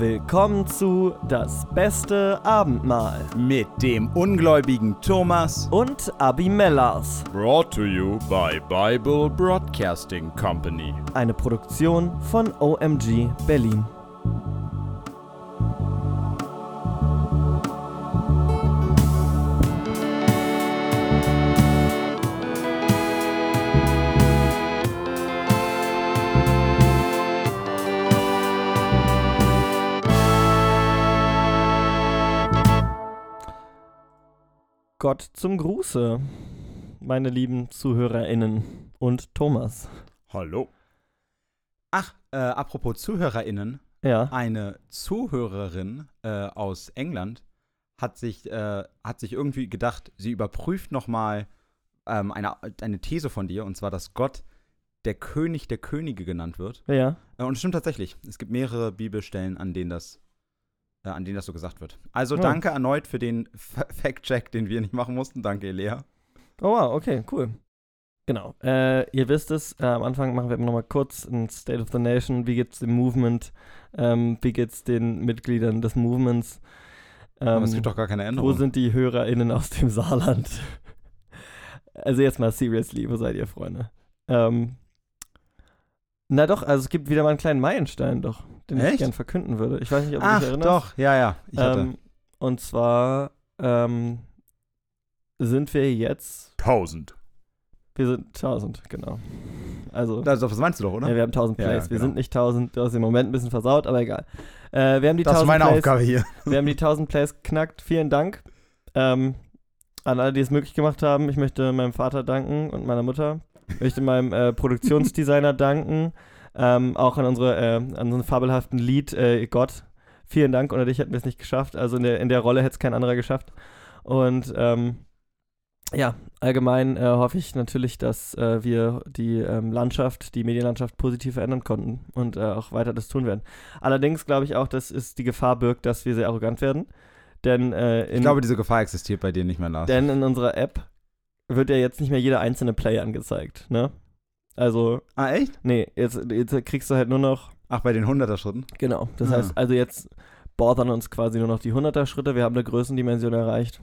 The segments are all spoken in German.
Willkommen zu Das beste Abendmahl Mit dem ungläubigen Thomas. und Abimellas, Brought to you by Bible Broadcasting Company. eine Produktion von OMG Berlin. Gott zum Gruße, meine lieben ZuhörerInnen und Thomas. Hallo. Ach, äh, apropos ZuhörerInnen. Ja, Eine Zuhörerin äh, aus England hat sich, äh, hat sich irgendwie gedacht, sie überprüft nochmal ähm, eine, eine These von dir, und zwar, dass Gott der König der Könige genannt wird. ja. Äh, und es stimmt tatsächlich. Es gibt mehrere Bibelstellen, an denen das, an denen das so gesagt wird. Also Ja. danke erneut für den Fact-Check, den wir nicht machen mussten. Danke, Elea. Oh wow, okay, cool. Genau. Äh, ihr wisst es, äh, am Anfang machen wir immer noch mal kurz ein State of the Nation. Wie geht's dem Movement? Ähm, wie geht's den Mitgliedern des Movements? Aber Ähm, es gibt doch gar keine wo Änderung. sind die HörerInnen aus dem Saarland? also jetzt mal seriously, wo seid ihr, Freunde? Ähm, na doch, also es gibt wieder mal einen kleinen Meilenstein doch, den ich Echt? gern verkünden würde. Ich weiß nicht, ob du Ach, dich erinnerst. doch, ja, ja. Ich hatte Ähm, und zwar ähm, sind wir jetzt 1000. Wir sind 1000, genau. Also, Das, das meinst du doch, oder? ja, wir haben 1000 Ja, Plays. ja, Wir genau. sind nicht 1000, du hast im Moment ein bisschen versaut, aber egal. Äh, wir haben die das ist 1000 meine Plays, Aufgabe hier. Wir haben die 1000 Plays knackt. Vielen Dank ähm, an alle, die es möglich gemacht haben. Ich möchte meinem Vater danken und meiner Mutter. Ich möchte meinem äh, Produktionsdesigner danken. Ähm, auch an unsere, äh, an unseren fabelhaften Lied äh, Gott. Vielen Dank. Ohne dich hätten wir es nicht geschafft. Also in der, in der Rolle hätte es kein anderer geschafft. Und ähm, ja, allgemein äh, hoffe ich natürlich, dass äh, wir die ähm, Landschaft, die Medienlandschaft positiv verändern konnten und äh, auch weiter das tun werden. Allerdings glaube ich auch, dass es die Gefahr birgt, dass wir sehr arrogant werden. Denn, äh, in, Ich glaube, diese Gefahr existiert bei dir nicht mehr, Lars. denn in unserer App wird ja jetzt nicht mehr jeder einzelne Play angezeigt, ne? Also, ah, echt? nee, jetzt, jetzt kriegst du halt nur noch, Ach, bei den 100er-Schritten? genau, das Ah. heißt, also jetzt bordern uns quasi nur noch die 100er Schritte, wir haben eine Größendimension erreicht.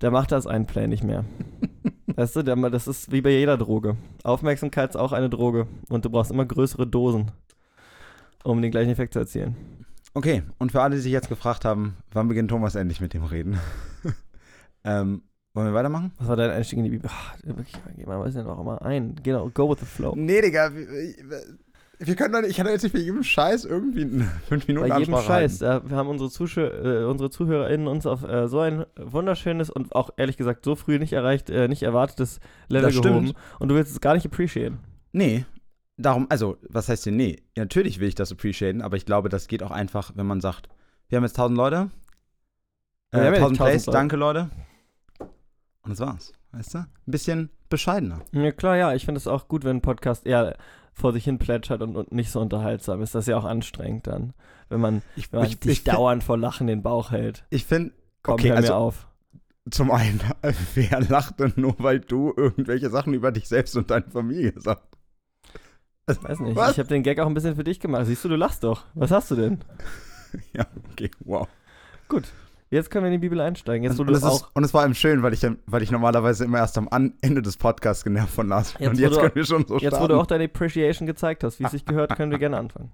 Der macht das ein Play nicht mehr. weißt du, das ist wie bei jeder Droge. Aufmerksamkeit ist auch eine Droge und du brauchst immer größere Dosen, um den gleichen Effekt zu erzielen. Okay, und für alle, die sich jetzt gefragt haben, wann beginnt Thomas endlich mit dem Reden? ähm, wollen wir weitermachen? Was war dein Einstieg in die Bibel? Ach, wirklich, geh mal, weiß nicht, auch immer ein. Genau, go with the flow. Nee, Digga, wir, wir können doch nicht, ich kann doch jetzt nicht für jedem Scheiß irgendwie eine 5 Minuten Bei jedem Ansprache Scheiß. Äh, wir haben unsere, Zuschau äh, unsere ZuhörerInnen uns auf äh, so ein wunderschönes und auch ehrlich gesagt so früh nicht erreicht, äh, nicht erwartetes Level Das stimmt. gehoben. Und du willst es gar nicht appreciaten. Nee, darum, also, was heißt denn nee? Ja, natürlich will ich das appreciaten, aber ich glaube, das geht auch einfach, wenn man sagt, wir haben jetzt 1000 Leute, äh, ja 1000 nicht 1000 Plays, Leute. danke Leute. Und das war's, weißt du? Ein bisschen bescheidener. Ja, klar, ja. Ich finde es auch gut, wenn ein Podcast eher vor sich hin plätschert und, und nicht so unterhaltsam ist. Das ist ja auch anstrengend dann, wenn man, Ich, wenn man ich, sich ich, dauernd vor Lachen den Bauch hält. ich finde, Komm, Okay, also- mir auf. zum einen, wer lacht denn nur, weil du irgendwelche Sachen über dich selbst und deine Familie sagst? Weiß nicht. Was? Ich habe den Gag auch ein bisschen für dich gemacht. Siehst du, du lachst doch. Was hast du denn? Ja, okay, wow. Gut. Jetzt können wir in die Bibel einsteigen. Jetzt, und, es auch ist, und es war ihm schön, weil ich, weil ich normalerweise immer erst am Ende des Podcasts genervt von Lars bin. Jetzt, und wo jetzt du- können wir schon so Jetzt, wo starten. du auch deine Appreciation gezeigt hast, wie es sich gehört, können wir gerne anfangen.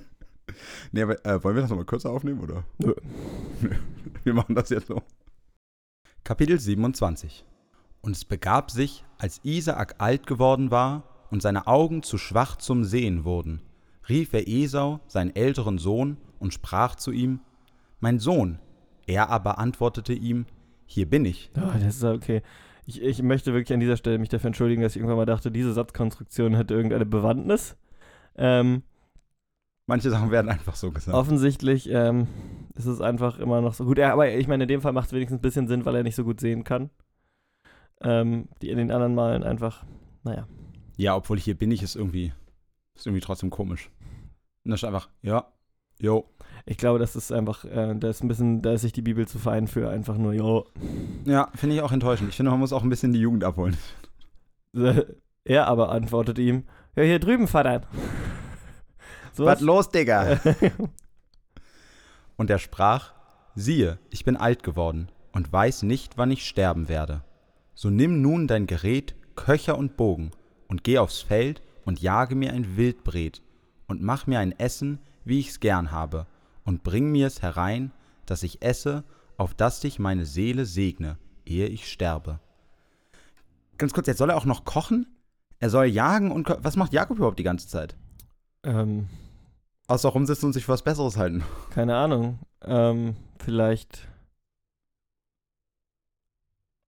nee, aber, äh, wollen wir das nochmal kürzer aufnehmen, oder? Nö. Wir machen das jetzt so. Kapitel 27 Und es begab sich, als Isaak alt geworden war und seine Augen zu schwach zum Sehen wurden, rief er Esau, seinen älteren Sohn, und sprach zu ihm, Mein Sohn. Er aber antwortete ihm, Hier bin ich. Oh, das ist okay. Ich, ich möchte wirklich an dieser Stelle mich dafür entschuldigen, dass ich irgendwann mal dachte, diese Satzkonstruktion hätte irgendeine Bewandtnis. Ähm, Manche Sachen werden einfach so gesagt. offensichtlich ähm, ist es einfach immer noch so gut. Ja, aber ich meine, in dem Fall macht es wenigstens ein bisschen Sinn, weil er nicht so gut sehen kann. Ähm, die in den anderen Malen einfach, naja. Ja, obwohl hier bin ich, ist irgendwie, ist irgendwie trotzdem komisch. Und das ist einfach, ja, jo. Ich glaube, das ist einfach, äh, da ist ein bisschen, da ist sich die Bibel zu fein für einfach nur, jo. Ja, finde ich auch enttäuschend. Ich finde, man muss auch ein bisschen die Jugend abholen. Er aber antwortet ihm, ja, hier drüben, Vater. So Was los, Digga? Und er sprach, siehe, ich bin alt geworden und weiß nicht, wann ich sterben werde. So nimm nun dein Gerät, Köcher und Bogen, und geh aufs Feld und jage mir ein Wildbret, und mach mir ein Essen, wie ich's gern habe, und bring mir es herein, dass ich esse, auf dass dich meine Seele segne, ehe ich sterbe. Ganz kurz, jetzt soll er auch noch kochen? Er soll jagen und was macht Jakob überhaupt die ganze Zeit? ähm, Außer rumsitzen und sich für was Besseres halten. keine Ahnung. Ähm, vielleicht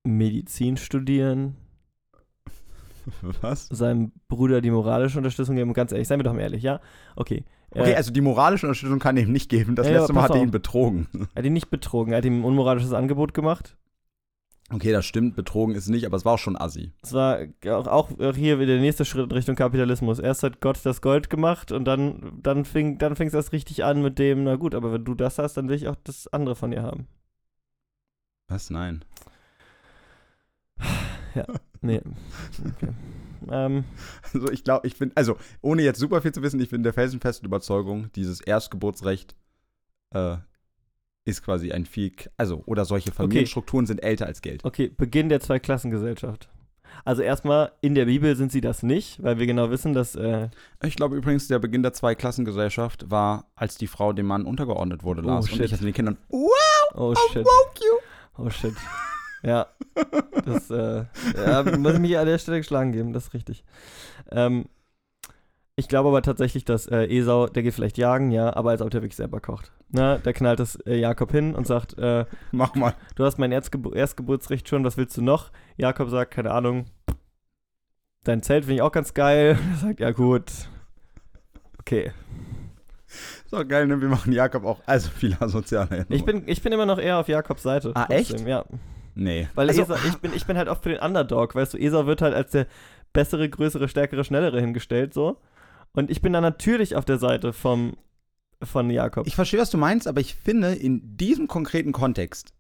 Medizin studieren, Was? seinem Bruder die moralische Unterstützung geben. Ganz ehrlich, seien wir doch mal ehrlich, ja? Okay. Okay, Äh, also die moralische Unterstützung kann er ihm nicht geben. Das Ja, ja, letzte Mal hat er auf. ihn betrogen. er hat ihn nicht betrogen. Er hat ihm ein unmoralisches Angebot gemacht. Okay, das stimmt, betrogen ist nicht, aber es war auch schon assi. Es war auch, auch hier wieder der nächste Schritt in Richtung Kapitalismus. Erst hat Gott das Gold gemacht und dann, dann fing dann es erst richtig an mit dem, na gut, aber wenn du das hast, dann will ich auch das andere von dir haben. Was? Nein. Nee. Okay. ähm, Also ich glaube, ich bin, also ohne jetzt super viel zu wissen, ich bin der felsenfesten Überzeugung, dieses Erstgeburtsrecht äh, ist quasi ein viel, also oder solche Familienstrukturen sind älter als Geld. okay, Beginn der Zweiklassengesellschaft. Also erstmal, in der Bibel sind sie das nicht, weil wir genau wissen, dass äh, Ich glaube übrigens, der Beginn der Zweiklassengesellschaft war, als die Frau dem Mann untergeordnet wurde, Oh, Lars. und shit. nicht als den Kindern. Oh shit. Oh shit. Ja. Das, äh, ja, muss ich mich an der Stelle geschlagen geben, das ist richtig. Ähm, ich glaube aber tatsächlich, dass äh, Esau, der geht vielleicht jagen, ja, aber als ob der wirklich selber kocht. Na, der knallt das äh, Jakob hin und sagt, äh, Mach mal. du hast mein Erzgebur Erstgeburtsrecht schon, was willst du noch? Jakob sagt, keine Ahnung, dein Zelt finde ich auch ganz geil. Er sagt, ja gut. Okay. So geil, ne? Wir machen Jakob auch, also viel soziale Erinnerung. Ich bin, ich bin immer noch eher auf Jakobs Seite. Ah, echt? Ja. Nee. Weil also, Esau, ich, bin, ich bin halt oft für den Underdog, weißt du, Esau wird halt als der bessere, größere, stärkere, schnellere hingestellt, so. Und ich bin dann natürlich auf der Seite vom, von Jakob. Ich verstehe, was du meinst, aber ich finde, in diesem konkreten Kontext,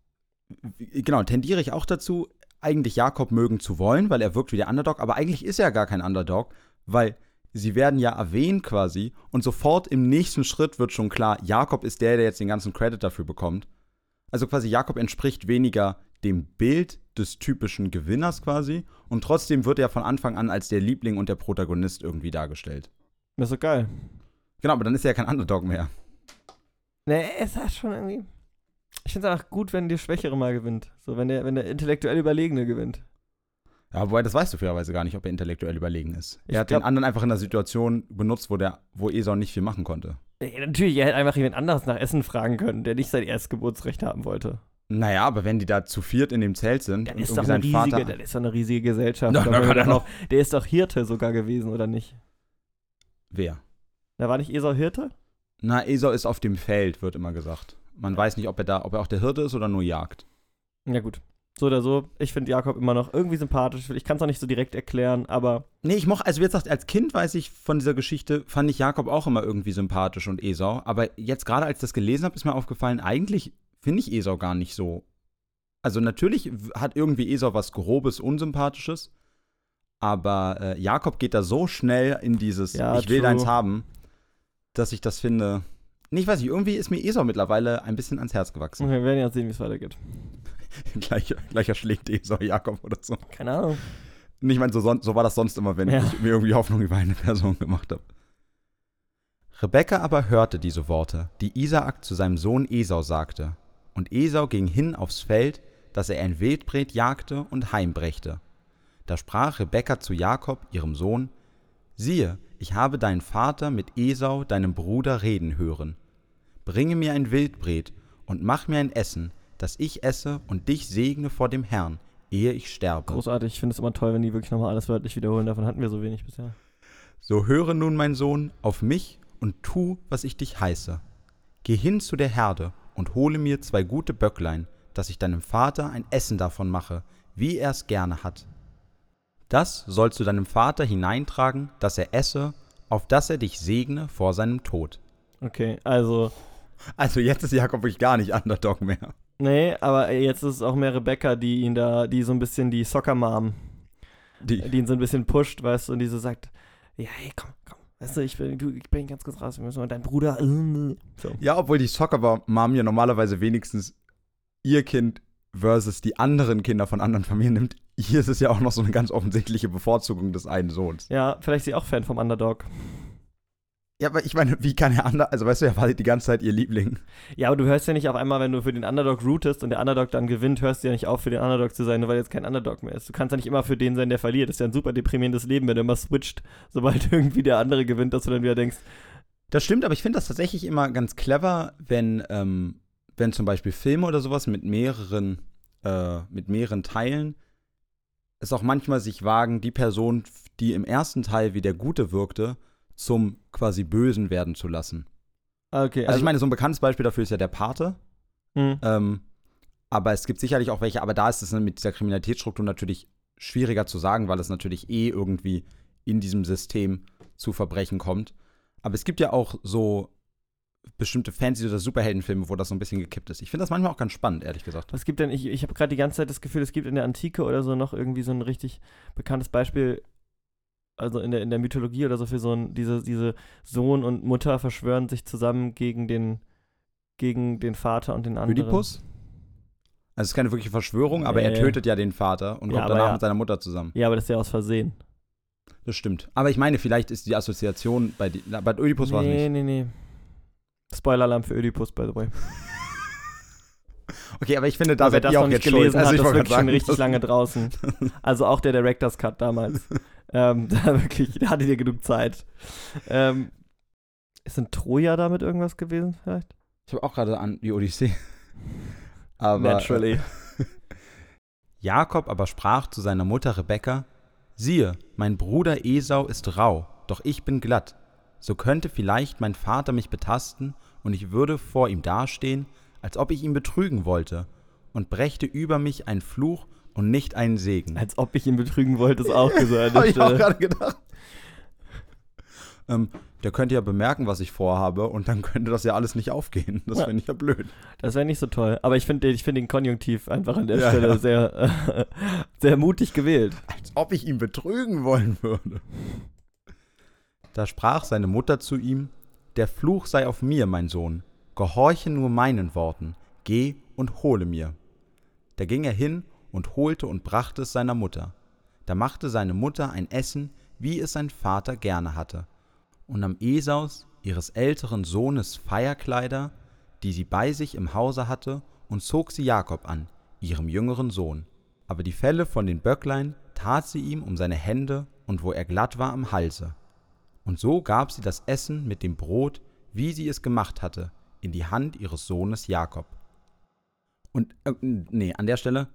genau, tendiere ich auch dazu, eigentlich Jakob mögen zu wollen, weil er wirkt wie der Underdog, aber eigentlich ist er gar kein Underdog, weil sie werden ja erwähnt quasi und sofort im nächsten Schritt wird schon klar, Jakob ist der, der jetzt den ganzen Credit dafür bekommt. Also quasi Jakob entspricht weniger dem Bild des typischen Gewinners quasi und trotzdem wird er von Anfang an als der Liebling und der Protagonist irgendwie dargestellt. Das ist so geil. Genau, aber dann ist er ja kein Underdog mehr. Ne, es hat schon irgendwie. Ich finde es auch gut, wenn der Schwächere mal gewinnt. So, wenn der, wenn der intellektuell Überlegene gewinnt. Ja, wobei, das weißt du fairerweise gar nicht, ob er intellektuell überlegen ist. Ich er hat glaub- den anderen einfach in einer Situation benutzt, wo, der, wo Esau nicht viel machen konnte. Ja, natürlich, er hätte einfach jemand anderes nach Essen fragen können, der nicht sein Erstgeburtsrecht haben wollte. Naja, aber wenn die da zu viert in dem Zelt sind Dann ist doch eine sein riesige, Vater. das ist doch eine riesige Gesellschaft. Kann er doch noch- der ist doch Hirte sogar gewesen, oder nicht? Wer? Da war nicht Esau Hirte? Na, Esau ist auf dem Feld, wird immer gesagt. Man weiß nicht, ob er da, ob er auch der Hirte ist oder nur jagt. Ja, gut. So oder so. Ich finde Jakob immer noch irgendwie sympathisch. Ich kann es auch nicht so direkt erklären, aber Nee, ich mochte, also wie gesagt, als Kind weiß ich von dieser Geschichte, fand ich Jakob auch immer irgendwie sympathisch und Esau. Aber jetzt gerade als ich das gelesen habe, ist mir aufgefallen, eigentlich finde ich Esau gar nicht so. Also natürlich hat irgendwie Esau was Grobes, Unsympathisches. Aber äh, Jakob geht da so schnell in dieses Ja, Ich will true. deins haben, dass ich das finde. Nee, ich weiß nicht, irgendwie ist mir Esau mittlerweile ein bisschen ans Herz gewachsen. wir werden ja sehen, wie es weitergeht. gleicher, gleicher schlägt Esau Jakob oder so. Keine Ahnung. Ich meine, so, so war das sonst immer, wenn Ja. ich mir irgendwie Hoffnung über eine Person gemacht habe. Rebekka aber hörte diese Worte, die Isaak zu seinem Sohn Esau sagte. Und Esau ging hin aufs Feld, dass er ein Wildbret jagte und heimbrächte. Da sprach Rebekka zu Jakob, ihrem Sohn: Siehe, ich habe deinen Vater mit Esau, deinem Bruder, reden hören. Bringe mir ein Wildbret und mach mir ein Essen, das ich esse und dich segne vor dem Herrn, ehe ich sterbe. Großartig. Ich finde es immer toll, wenn die wirklich nochmal alles wörtlich wiederholen. Davon hatten wir so wenig bisher. So höre nun, mein Sohn, auf mich und tu, was ich dich heiße. Geh hin zu der Herde und hole mir zwei gute Böcklein, dass ich deinem Vater ein Essen davon mache, wie er es gerne hat. Das sollst du deinem Vater hineintragen, dass er esse, auf dass er dich segne vor seinem Tod. Okay, also. Also jetzt ist Jakob wirklich gar nicht Underdog mehr. Nee, aber jetzt ist es auch mehr Rebecca, die ihn da, die so ein bisschen die Soccer-Mom, Die, die ihn so ein bisschen pusht, weißt du, und die so sagt, ja, hey, komm, komm, weißt du, ich bin, du, ich bin ganz kurz raus, wir müssen mal dein Bruder. äh, So. Ja, obwohl die Soccer-Mom ja normalerweise wenigstens ihr Kind versus die anderen Kinder von anderen Familien nimmt. Hier ist es ja auch noch so eine ganz offensichtliche Bevorzugung des einen Sohns. Ja, vielleicht ist sie auch Fan vom Underdog. Ja, aber ich meine, wie kann er anders, also weißt du, er war die ganze Zeit ihr Liebling. Ja, aber du hörst ja nicht auf einmal, wenn du für den Underdog rootest und der Underdog dann gewinnt, hörst du ja nicht auf, für den Underdog zu sein, nur weil jetzt kein Underdog mehr ist. Du kannst ja nicht immer für den sein, der verliert. Das ist ja ein super deprimierendes Leben, wenn du immer switcht, sobald irgendwie der andere gewinnt, dass du dann wieder denkst, Das stimmt, aber ich finde das tatsächlich immer ganz clever, wenn, ähm, wenn zum Beispiel Filme oder sowas mit mehreren, äh, mit mehreren Teilen es auch manchmal sich wagen, die Person, die im ersten Teil wie der Gute wirkte, zum quasi Bösen werden zu lassen. okay, Also, ich meine, so ein bekanntes Beispiel dafür ist ja der Pate. hm, Ähm, aber es gibt sicherlich auch welche, aber da ist es mit dieser Kriminalitätsstruktur natürlich schwieriger zu sagen, weil es natürlich eh irgendwie in diesem System zu Verbrechen kommt. Aber es gibt ja auch so bestimmte Fantasy- oder Superheldenfilme, wo das so ein bisschen gekippt ist. Ich finde das manchmal auch ganz spannend, ehrlich gesagt. Was gibt denn, ich, ich habe gerade die ganze Zeit das Gefühl, es gibt in der Antike oder so noch irgendwie so ein richtig bekanntes Beispiel, also in der, in der Mythologie oder so für so ein, diese, diese Sohn und Mutter verschwören sich zusammen gegen den, gegen den Vater und den anderen. Oedipus? Also es ist keine wirkliche Verschwörung, aber er Nee. tötet ja den Vater und Ja, kommt danach ja. mit seiner Mutter zusammen. Ja, aber das ist ja aus Versehen. Das stimmt. Aber ich meine, vielleicht ist die Assoziation bei, die, bei Oedipus war es nee, nicht. nee, nee. Spoiler-Alarm für Oedipus, by the way. Okay, aber ich finde, da wer seid das ihr auch nicht jetzt gelesen schuld. Also hat, ich das ist schon richtig lange draußen. Also auch der Director's Cut damals. ähm, da wirklich, da hattet ihr genug Zeit. Ähm, ist in Troja damit irgendwas gewesen vielleicht? Ich habe auch gerade an die Odyssee. Aber, äh, Naturally. Jakob aber sprach zu seiner Mutter Rebekka: Siehe, mein Bruder Esau ist rau, doch ich bin glatt. So könnte vielleicht mein Vater mich betasten, und ich würde vor ihm dastehen, als ob ich ihn betrügen wollte, und brächte über mich ein Fluch und nicht einen Segen. Als ob ich ihn betrügen wollte, ist auch gesagt. Habe ich auch gerade gedacht. Ähm, der könnte ja bemerken, was ich vorhabe, und dann könnte das ja alles nicht aufgehen. Das Ja. finde ich ja blöd. Das wäre nicht so toll. Aber ich finde ich find den Konjunktiv einfach an der Ja, Stelle ja. sehr, äh, sehr mutig gewählt. als ob ich ihn betrügen wollen würde. Da sprach seine Mutter zu ihm, Der Fluch sei auf mir, mein Sohn, gehorche nur meinen Worten, geh und hole mir. Da ging er hin und holte und brachte es seiner Mutter. Da machte seine Mutter ein Essen, wie es sein Vater gerne hatte, und nahm Esaus, ihres älteren Sohnes Feierkleider, die sie bei sich im Hause hatte, und zog sie Jakob an, ihrem jüngeren Sohn. Aber die Felle von den Böcklein tat sie ihm um seine Hände und wo er glatt war am Halse. Und so gab sie das Essen mit dem Brot, wie sie es gemacht hatte, in die Hand ihres Sohnes Jakob. Und, äh, nee, an der Stelle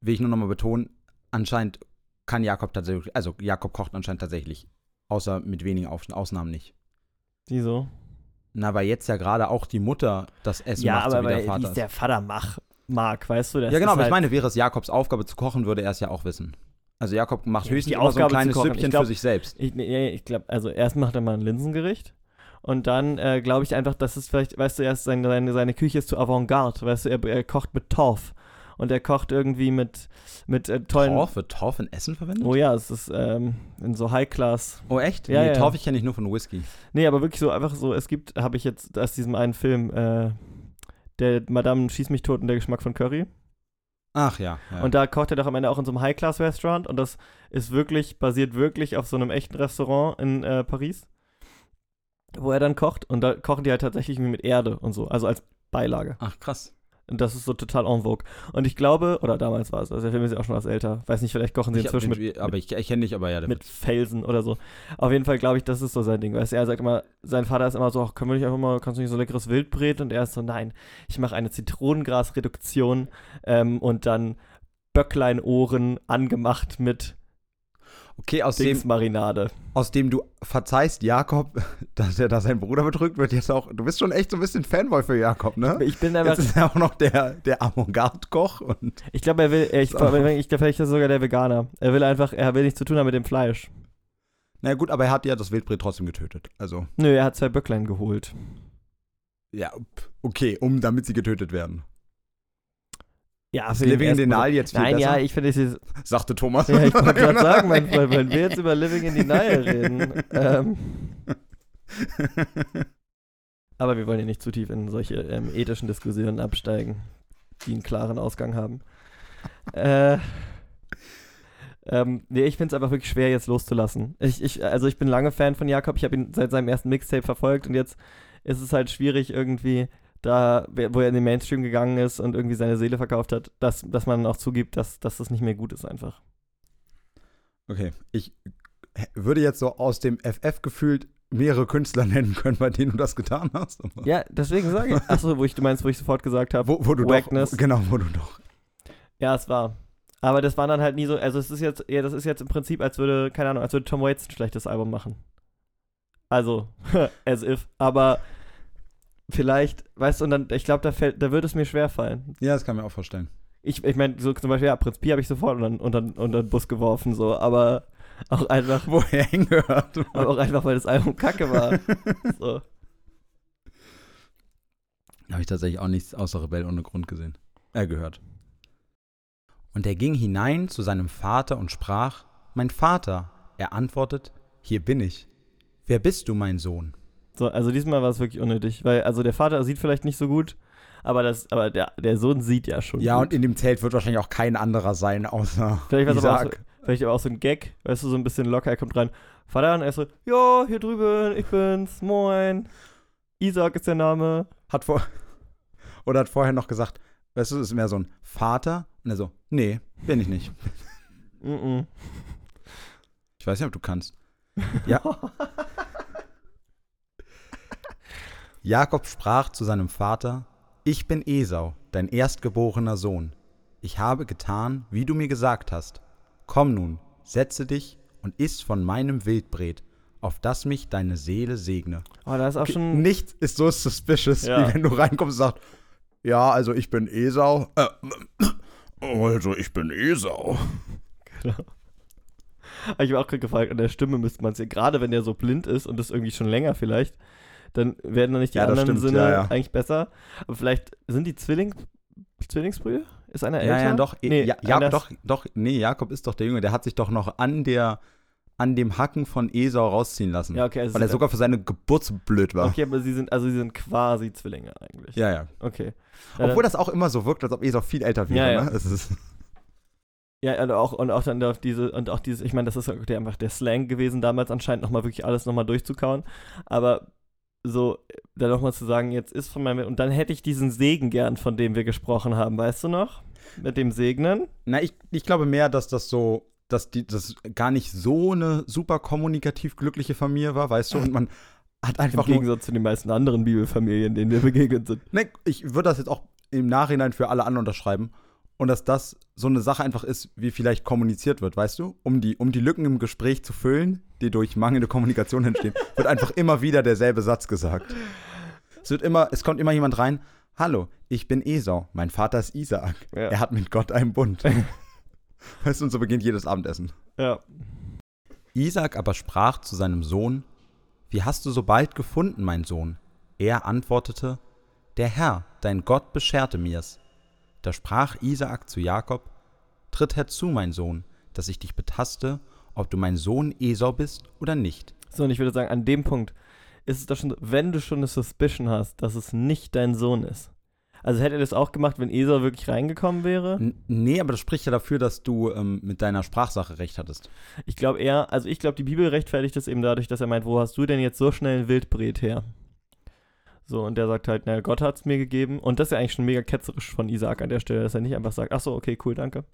will ich nur nochmal betonen, anscheinend kann Jakob tatsächlich, also Jakob kocht anscheinend tatsächlich, außer mit wenigen Aus Ausnahmen nicht. Wieso? Na, weil jetzt ja gerade auch die Mutter das Essen Ja, macht, so aber wie weil der Vater ist. der Vater mach, mag, weißt du? Das Ja, genau, aber ich halt, meine, wäre es Jakobs Aufgabe zu kochen, würde er es ja auch wissen. Also Jakob macht Ja, höchstens immer so ein kleines. Ich Süppchen glaub- für sich selbst. Ich, nee, ich glaube, also erst macht er mal ein Linsengericht und dann äh, glaube ich einfach, dass es vielleicht, weißt du, erst seine, seine, seine Küche ist zu Avantgarde, weißt du, er, er kocht mit Torf und er kocht irgendwie mit, mit äh, tollen. Torf? Wird Torf in Essen verwendet? Oh ja, es ist ähm, in so High-Class. Oh, echt? Ja, nee, ja. Torf ich kenne ich nur von Whisky. Nee, aber wirklich so einfach so, es gibt, habe ich jetzt aus diesem einen Film, äh, der Madame schießt mich tot und der Geschmack von Curry. Ach ja. ja. Und da kocht er doch am Ende auch in so einem High-Class-Restaurant und das ist wirklich, basiert wirklich auf so einem echten Restaurant in äh, Paris, wo er dann kocht und da kochen die halt tatsächlich mit Erde und so, also als Beilage. Ach krass. Und das ist so total en vogue. Und ich glaube, oder damals war es, also der Film ist ja auch schon was älter, weiß nicht, vielleicht kochen sie Ich inzwischen den- mit, aber ich, ich kenne dich, aber ja. mit Felsen oder so. Auf jeden Fall glaube ich, das ist so sein Ding. Weißt du, er sagt immer, sein Vater ist immer so, ach, können wir nicht einfach mal, kannst du nicht so leckeres Wildbret? Und er ist so, nein, ich mache eine Zitronengrasreduktion ähm, und dann Böckleinohren angemacht mit Okay, aus dem, Dingsmarinade. aus dem du verzeihst Jakob, dass er da seinen Bruder betrügt, wird jetzt auch. Du bist schon echt so ein bisschen Fanboy für Jakob, ne? Ich bin Jetzt einfach, ist er auch noch der, der Avantgarde-Koch und. ich glaube, er will, ich, So. ich glaube, vielleicht ist er sogar der Veganer. Er will einfach, er will nichts zu tun haben mit dem Fleisch. Na gut, aber er hat ja das Wildbret trotzdem getötet. Also, Nö, er hat zwei Böcklein geholt. ja, okay, um damit sie getötet werden. Ja, für Living in Denial jetzt viel Nein, besser? ja, ich finde, es ist sagte Thomas. Ja, ich wollte gerade sagen, mein Freund, wenn wir jetzt über Living in Denial reden. Ähm, Aber wir wollen ja nicht zu tief in solche ähm, ethischen Diskussionen absteigen, die einen klaren Ausgang haben. äh, ähm, nee, ich finde es einfach wirklich schwer, jetzt loszulassen. Ich, ich, also ich bin lange Fan von Jakob, ich habe ihn seit seinem ersten Mixtape verfolgt und jetzt ist es halt schwierig irgendwie da, wo er in den Mainstream gegangen ist und irgendwie seine Seele verkauft hat, dass, dass man auch zugibt, dass, dass das nicht mehr gut ist einfach. Okay, ich würde jetzt so aus dem FF gefühlt mehrere Künstler nennen können, bei denen du das getan hast. Ja, deswegen sage ich. Achso, wo ich, du meinst, wo ich sofort gesagt habe, wo, wo du Wackness. Doch, genau, wo du doch. Ja, es war. Aber das war dann halt nie so, also es ist jetzt, ja, das ist jetzt im Prinzip, als würde, keine Ahnung, als würde Tom Waits ein schlechtes Album machen. Also, as if. Aber vielleicht, weißt du, und dann, ich glaube, da fällt, da würde es mir schwer fallen. Ja, das kann mir auch vorstellen. Ich, ich meine, so zum Beispiel, ja, Prinz Pi habe ich sofort unter, unter, unter den Bus geworfen, so, aber auch einfach. Wo er hingehört. Aber auch einfach, weil das Album kacke war. so. Habe ich tatsächlich auch nichts außer Rebell ohne Grund gesehen. Er äh, gehört. Und er ging hinein zu seinem Vater und sprach: Mein Vater. Er antwortet: Hier bin ich. Wer bist du, mein Sohn? So, also diesmal war es wirklich unnötig, weil also der Vater sieht vielleicht nicht so gut, aber, das, aber der, der Sohn sieht ja schon. Ja, gut. und in dem Zelt wird wahrscheinlich auch kein anderer sein, außer vielleicht Isaac. Aber so, vielleicht aber auch so ein Gag, weißt du, so ein bisschen locker, er kommt rein. Vater, und er ist so, ja, hier drüben, ich bin's, moin. Isaac ist der Name. Hat vor, oder hat vorher noch gesagt, weißt du, es ist mehr so ein Vater. Und er so, nee, bin ich nicht. Mm -mm. Ich weiß nicht, ob du kannst. Ja. Jakob sprach zu seinem Vater, Ich bin Esau, dein erstgeborener Sohn. Ich habe getan, wie du mir gesagt hast. Komm nun, setze dich und iss von meinem Wildbret, auf das mich deine Seele segne. Oh, da ist auch schon. Nichts ist so suspicious, ja. wie wenn du reinkommst und sagst, ja, also ich bin Esau. Äh, also ich bin Esau. Genau. Ich habe auch gerade gefragt, an der Stimme müsste man es ja, gerade wenn der so blind ist und das irgendwie schon länger vielleicht, dann werden dann nicht die ja, anderen stimmt, Sinne ja, ja. eigentlich besser. Aber vielleicht sind die Zwilling, Zwillingsbrüder? Ist einer älter? Ja, ja, doch. Nee, ja, Jakob, doch, doch, nee, Jakob ist doch der Junge. Der hat sich doch noch an der, an dem Hacken von Esau rausziehen lassen. Ja, okay. Also weil er sogar für seine Geburt blöd war. Okay, aber sie sind, also sie sind quasi Zwillinge eigentlich. Ja, ja. Okay. Obwohl das auch immer so wirkt, als ob Esau viel älter wäre, ja, ne? Es ist ja, und auch, und auch dann auf diese, und auch diese, ich meine, das ist einfach der Slang gewesen, damals anscheinend nochmal wirklich alles nochmal durchzukauen. Aber so, dann nochmal zu sagen, jetzt ist von meinem, und dann hätte ich diesen Segen gern, von dem wir gesprochen haben, weißt du noch? Mit dem Segnen? Na, ich, ich glaube mehr, dass das so, dass die, das gar nicht so eine super kommunikativ glückliche Familie war, weißt du, und man hat einfach. Im Gegensatz zu den meisten anderen Bibelfamilien, denen wir begegnet sind. Ne, ich würde das jetzt auch im Nachhinein für alle anderen unterschreiben und dass das so eine Sache einfach ist, wie vielleicht kommuniziert wird, weißt du? Um die, um die Lücken im Gespräch zu füllen, die durch mangelnde Kommunikation entstehen, wird einfach immer wieder derselbe Satz gesagt. Es wird immer, es kommt immer jemand rein, hallo, ich bin Esau, mein Vater ist Isaak. Ja. Er hat mit Gott einen Bund. weißt du, und so beginnt jedes Abendessen. Ja. Isaak aber sprach zu seinem Sohn, Wie hast du so bald gefunden, mein Sohn? Er antwortete, Der Herr, dein Gott, bescherte mir's da sprach Isaak zu Jakob, Tritt herzu, mein Sohn, dass ich dich betaste, ob du mein Sohn Esau bist oder nicht. So, und ich würde sagen, an dem Punkt ist es doch schon, wenn du schon eine Suspicion hast, dass es nicht dein Sohn ist. Also hätte er das auch gemacht, wenn Esau wirklich reingekommen wäre? N nee, aber das spricht ja dafür, dass du ähm, mit deiner Sprachsache recht hattest. Ich glaube eher, also ich glaube, die Bibel rechtfertigt es eben dadurch, dass er meint, wo hast du denn jetzt so schnell ein Wildbret her? So, und der sagt halt, naja, Gott hat es mir gegeben. Und das ist ja eigentlich schon mega ketzerisch von Isaac an der Stelle, dass er nicht einfach sagt, ach so, okay, cool, danke.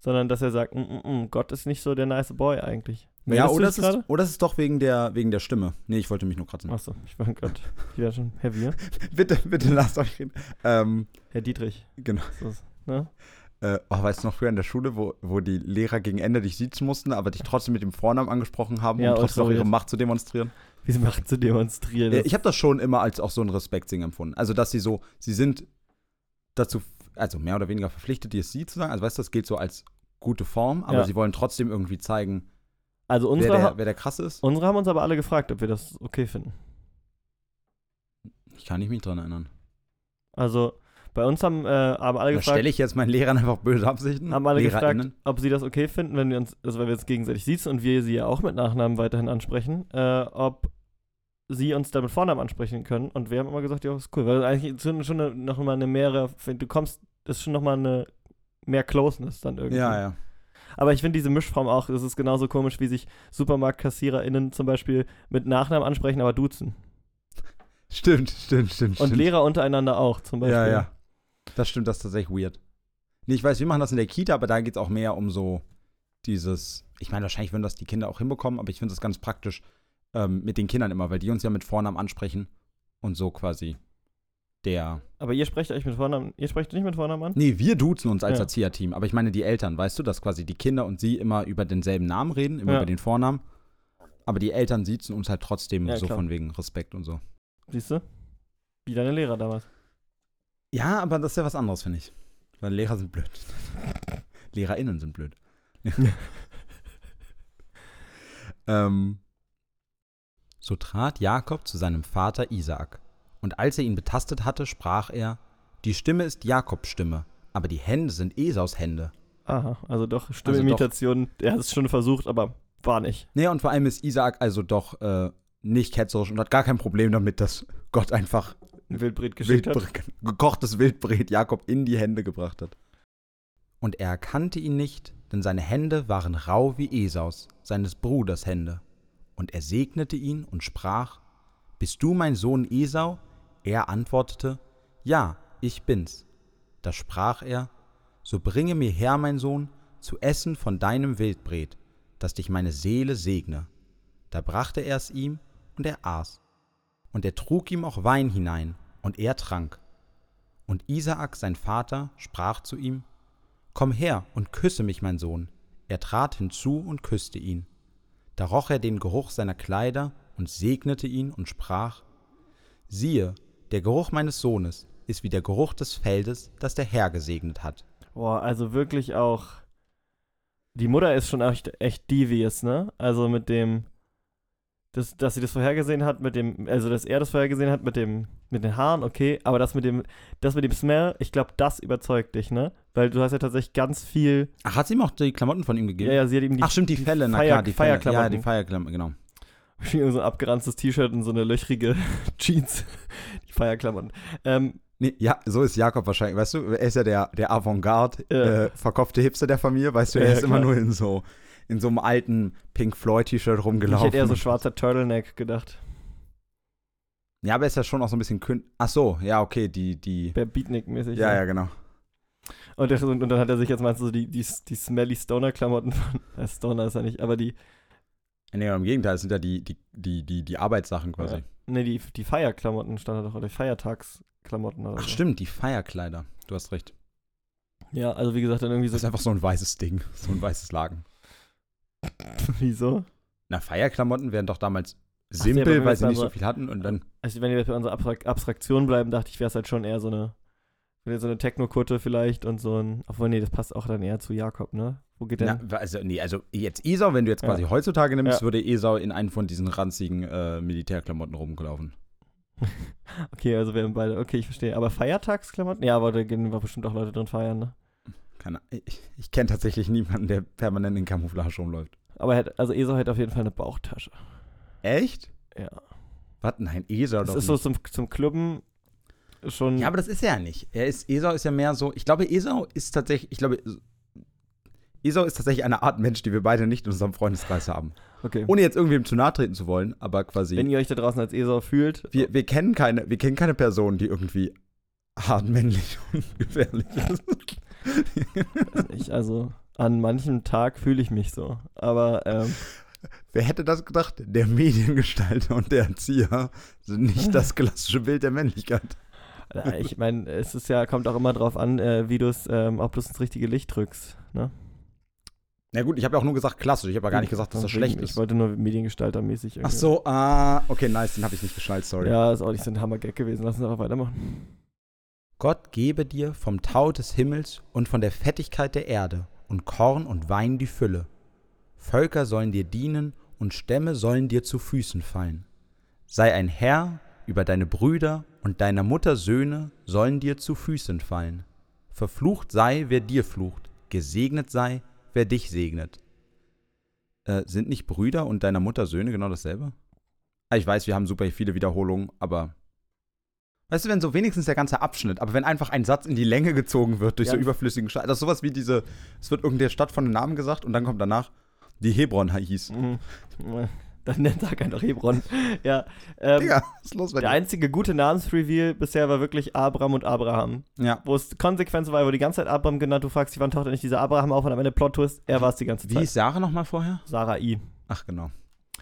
Sondern dass er sagt, mm, mm, mm, Gott ist nicht so der nice Boy eigentlich. Meldest ja, oder es, ist, oder es ist doch wegen der, wegen der Stimme. Nee, ich wollte mich nur kratzen. Ach so, ich war gerade, ich war schon heavy. bitte, bitte lasst euch reden. Ähm, Herr Dietrich. Genau. So, ne? Äh, oh, weißt du noch früher in der Schule, wo, wo die Lehrer gegen Ende dich siezen mussten, aber dich trotzdem mit dem Vornamen angesprochen haben, ja, um trotzdem auch ihre Macht zu demonstrieren? Diese Macht zu demonstrieren. Äh, ich habe das schon immer als auch so ein Respektsing empfunden. Also, dass sie so, sie sind dazu, also mehr oder weniger verpflichtet, dir es sie zu sagen. Also, weißt du, das geht so als gute Form, aber ja. sie wollen trotzdem irgendwie zeigen, also unsere, wer, der, wer der krass ist. Unsere haben uns aber alle gefragt, ob wir das okay finden. Ich kann nicht mich dran erinnern. Also, bei uns haben, äh, haben alle da gefragt. stelle ich jetzt meinen Lehrern einfach böse Absichten. Haben alle gefragt, ob sie das okay finden, wenn wir uns, also weil wir uns gegenseitig sitzen und wir sie ja auch mit Nachnamen weiterhin ansprechen, äh, ob sie uns damit Vornamen ansprechen können. Und wir haben immer gesagt, ja, ist cool. Weil eigentlich ist schon eine, noch mal eine mehrere, du kommst, das ist schon noch mal eine mehr Closeness dann irgendwie. Ja, ja. Aber ich finde diese Mischform auch, das ist genauso komisch, wie sich SupermarktkassiererInnen zum Beispiel mit Nachnamen ansprechen, aber duzen. Stimmt, stimmt, stimmt. Und stimmt. Lehrer untereinander auch zum Beispiel. Ja, ja. Das stimmt, das ist tatsächlich weird. Nee, ich weiß, wir machen das in der Kita, aber da geht es auch mehr um so dieses, ich meine, wahrscheinlich würden das die Kinder auch hinbekommen, aber ich finde das ganz praktisch ähm, mit den Kindern immer, weil die uns ja mit Vornamen ansprechen und so quasi der. Aber ihr sprecht euch mit Vornamen, ihr sprecht nicht mit Vornamen an? Nee, wir duzen uns als Ja. Erzieherteam, aber ich meine die Eltern, weißt du, dass quasi die Kinder und sie immer über denselben Namen reden, immer Ja. über den Vornamen, aber die Eltern siezen uns halt trotzdem Ja, so klar. von wegen Respekt und so. Siehst du? Wie deine Lehrer damals. Ja, aber das ist ja was anderes, finde ich. Weil Lehrer sind blöd. LehrerInnen sind blöd. ähm, so trat Jakob zu seinem Vater Isaak. Und als er ihn betastet hatte, sprach er: Die Stimme ist Jakobs Stimme, aber die Hände sind Esaus Hände. Aha, also doch Stimmimitation. Er hat es schon versucht, aber war nicht. Nee, und vor allem ist Isaak also doch äh, nicht ketzerisch und hat gar kein Problem damit, dass Gott einfach Ein Wildbret geschickt hat. Wildbret, gekochtes Wildbret Jakob in die Hände gebracht hat. Und er erkannte ihn nicht, denn seine Hände waren rau wie Esaus, seines Bruders Hände. Und er segnete ihn und sprach: Bist du mein Sohn Esau? Er antwortete: Ja, ich bin's. Da sprach er: So bringe mir her, mein Sohn, zu essen von deinem Wildbret, dass dich meine Seele segne. Da brachte er es ihm, und er aß. Und er trug ihm auch Wein hinein, und er trank. Und Isaak, sein Vater, sprach zu ihm, Komm her und küsse mich, mein Sohn. Er trat hinzu und küsste ihn. Da roch er den Geruch seiner Kleider und segnete ihn und sprach, Siehe, der Geruch meines Sohnes ist wie der Geruch des Feldes, das der Herr gesegnet hat. Boah, also wirklich auch. Die Mutter ist schon echt, echt devious, ne? Also mit dem. Das, dass sie das vorhergesehen hat mit dem, also dass er das vorhergesehen hat mit dem, mit den Haaren, okay, aber das mit dem, das mit dem Smell, ich glaube, das überzeugt dich, ne? Weil du hast ja tatsächlich ganz viel, Ach, hat sie ihm auch die Klamotten von ihm gegeben? ja, ja, sie hat ihm die, Ach stimmt, die, Felle, na Feier- klar, die Felle. Ja, die Feierklamotten, genau. so ein abgeranztes T-Shirt und so eine löchrige Jeans, die Feierklamotten. Ähm, Nee, ja, so ist Jakob wahrscheinlich. Weißt du, er ist ja der, der Avantgarde, Ja. äh, verkopfte Hipster der Familie. Weißt du, er Ja, ist ja, immer klar. nur in so, in so einem alten Pink Floyd-T-Shirt ich rumgelaufen. hätte eher so schwarzer Turtleneck gedacht. ja, aber er ist ja schon auch so ein bisschen kün Ach so, ja, okay, die, die. Beatnik-mäßig. Ja, so. ja, genau. Und, der, und, und dann hat er sich jetzt du so die, die, die smelly Stoner-Klamotten von. Äh, Stoner ist er nicht, aber die. Nee, im Gegenteil, es sind ja die, die, die, die, die Arbeitssachen quasi. Ja. Nee, die, die Feierklamotten stand da doch, oder die Feiertagsklamotten oder Ach so. stimmt, die Feierkleider. Du hast recht. Ja, also wie gesagt, dann irgendwie Das ist so. einfach so ein weißes Ding, so ein weißes Lagen. Wieso? Na, Feierklamotten wären doch damals ja, simpel, wenn weil sie nicht so viel hatten und dann. Also wenn wir jetzt bei unserer Abstrak Abstraktion bleiben, dachte ich, wäre es halt schon eher so eine. So eine Techno-Kutte vielleicht und so ein. Obwohl, nee, das passt auch dann eher zu Jakob, ne? Wo geht der? Na, also, nee, also jetzt Esau, wenn du jetzt Ja. quasi heutzutage nimmst, Ja. würde Esau in einen von diesen ranzigen äh, Militärklamotten rumgelaufen. Okay, also wir haben beide. Okay, ich verstehe. Aber Feiertagsklamotten? Ja, aber da gehen wir bestimmt auch Leute drin feiern, ne? Keine, ich ich kenne tatsächlich niemanden, der permanent in Camouflage rumläuft. Aber er hat, also Esau hat auf jeden Fall eine Bauchtasche. Echt? Ja. Was? Nein, Esau Das doch ist so nicht. zum, zum Clubben schon. Ja, aber das ist er ja nicht. Er ist, Esau ist ja mehr so, ich glaube, Esau ist tatsächlich, ich glaube, Esau ist tatsächlich eine Art Mensch, die wir beide nicht in unserem Freundeskreis haben. okay. Ohne jetzt irgendwem zu nahe treten zu wollen, aber quasi, Wenn ihr euch da draußen als Esau fühlt, wir, wir, kennen keine, wir kennen keine Person, die irgendwie hart männlich und gefährlich ist. Weiß nicht, also an manchem Tag fühle ich mich so. Aber ähm, Wer hätte das gedacht? Der Mediengestalter und der Erzieher sind nicht das klassische Bild der Männlichkeit. ich meine, es ist ja, kommt auch immer drauf an, äh, wie du es ähm, auch bloß ins richtige Licht drückst. Ne? Na gut, ich habe ja auch nur gesagt klassisch. Ich habe ja gar nicht gesagt, dass das Deswegen, schlecht Ich ist. wollte nur mediengestaltermäßig Ach irgendwie- so, ah, okay, nice, den habe ich nicht geschnallt, sorry. Ja, ist auch nicht so ein Hammer-Gag gewesen. Lass uns einfach weitermachen. Gott gebe dir vom Tau des Himmels und von der Fettigkeit der Erde und Korn und Wein die Fülle. Völker sollen dir dienen und Stämme sollen dir zu Füßen fallen. Sei ein Herr über deine Brüder und deiner Mutter Söhne sollen dir zu Füßen fallen. Verflucht sei, wer dir flucht, gesegnet sei, wer dich segnet. Äh, sind nicht Brüder und deiner Mutter Söhne genau dasselbe? Ich weiß, wir haben super viele Wiederholungen, aber. Weißt du, wenn so wenigstens der ganze Abschnitt, aber wenn einfach ein Satz in die Länge gezogen wird durch Ja. so überflüssigen Scheiß. Das ist sowas wie diese, es wird irgendeine Stadt von den Namen gesagt und dann kommt danach, die Hebron hieß. Mhm. Dann nennt er einfach Hebron. Ja. Ähm, Digga, was ist los bei der einzige gute Namensreveal bisher war wirklich Abraham und Abraham. Ja. Wo es konsequent war, wo die ganze Zeit Abraham genannt, du fragst dich, wann taucht denn nicht dieser Abraham auf und am Ende Plot-Twist, er war es die ganze Wie Zeit. hieß Sarah nochmal vorher? Sarah I. Ach, genau.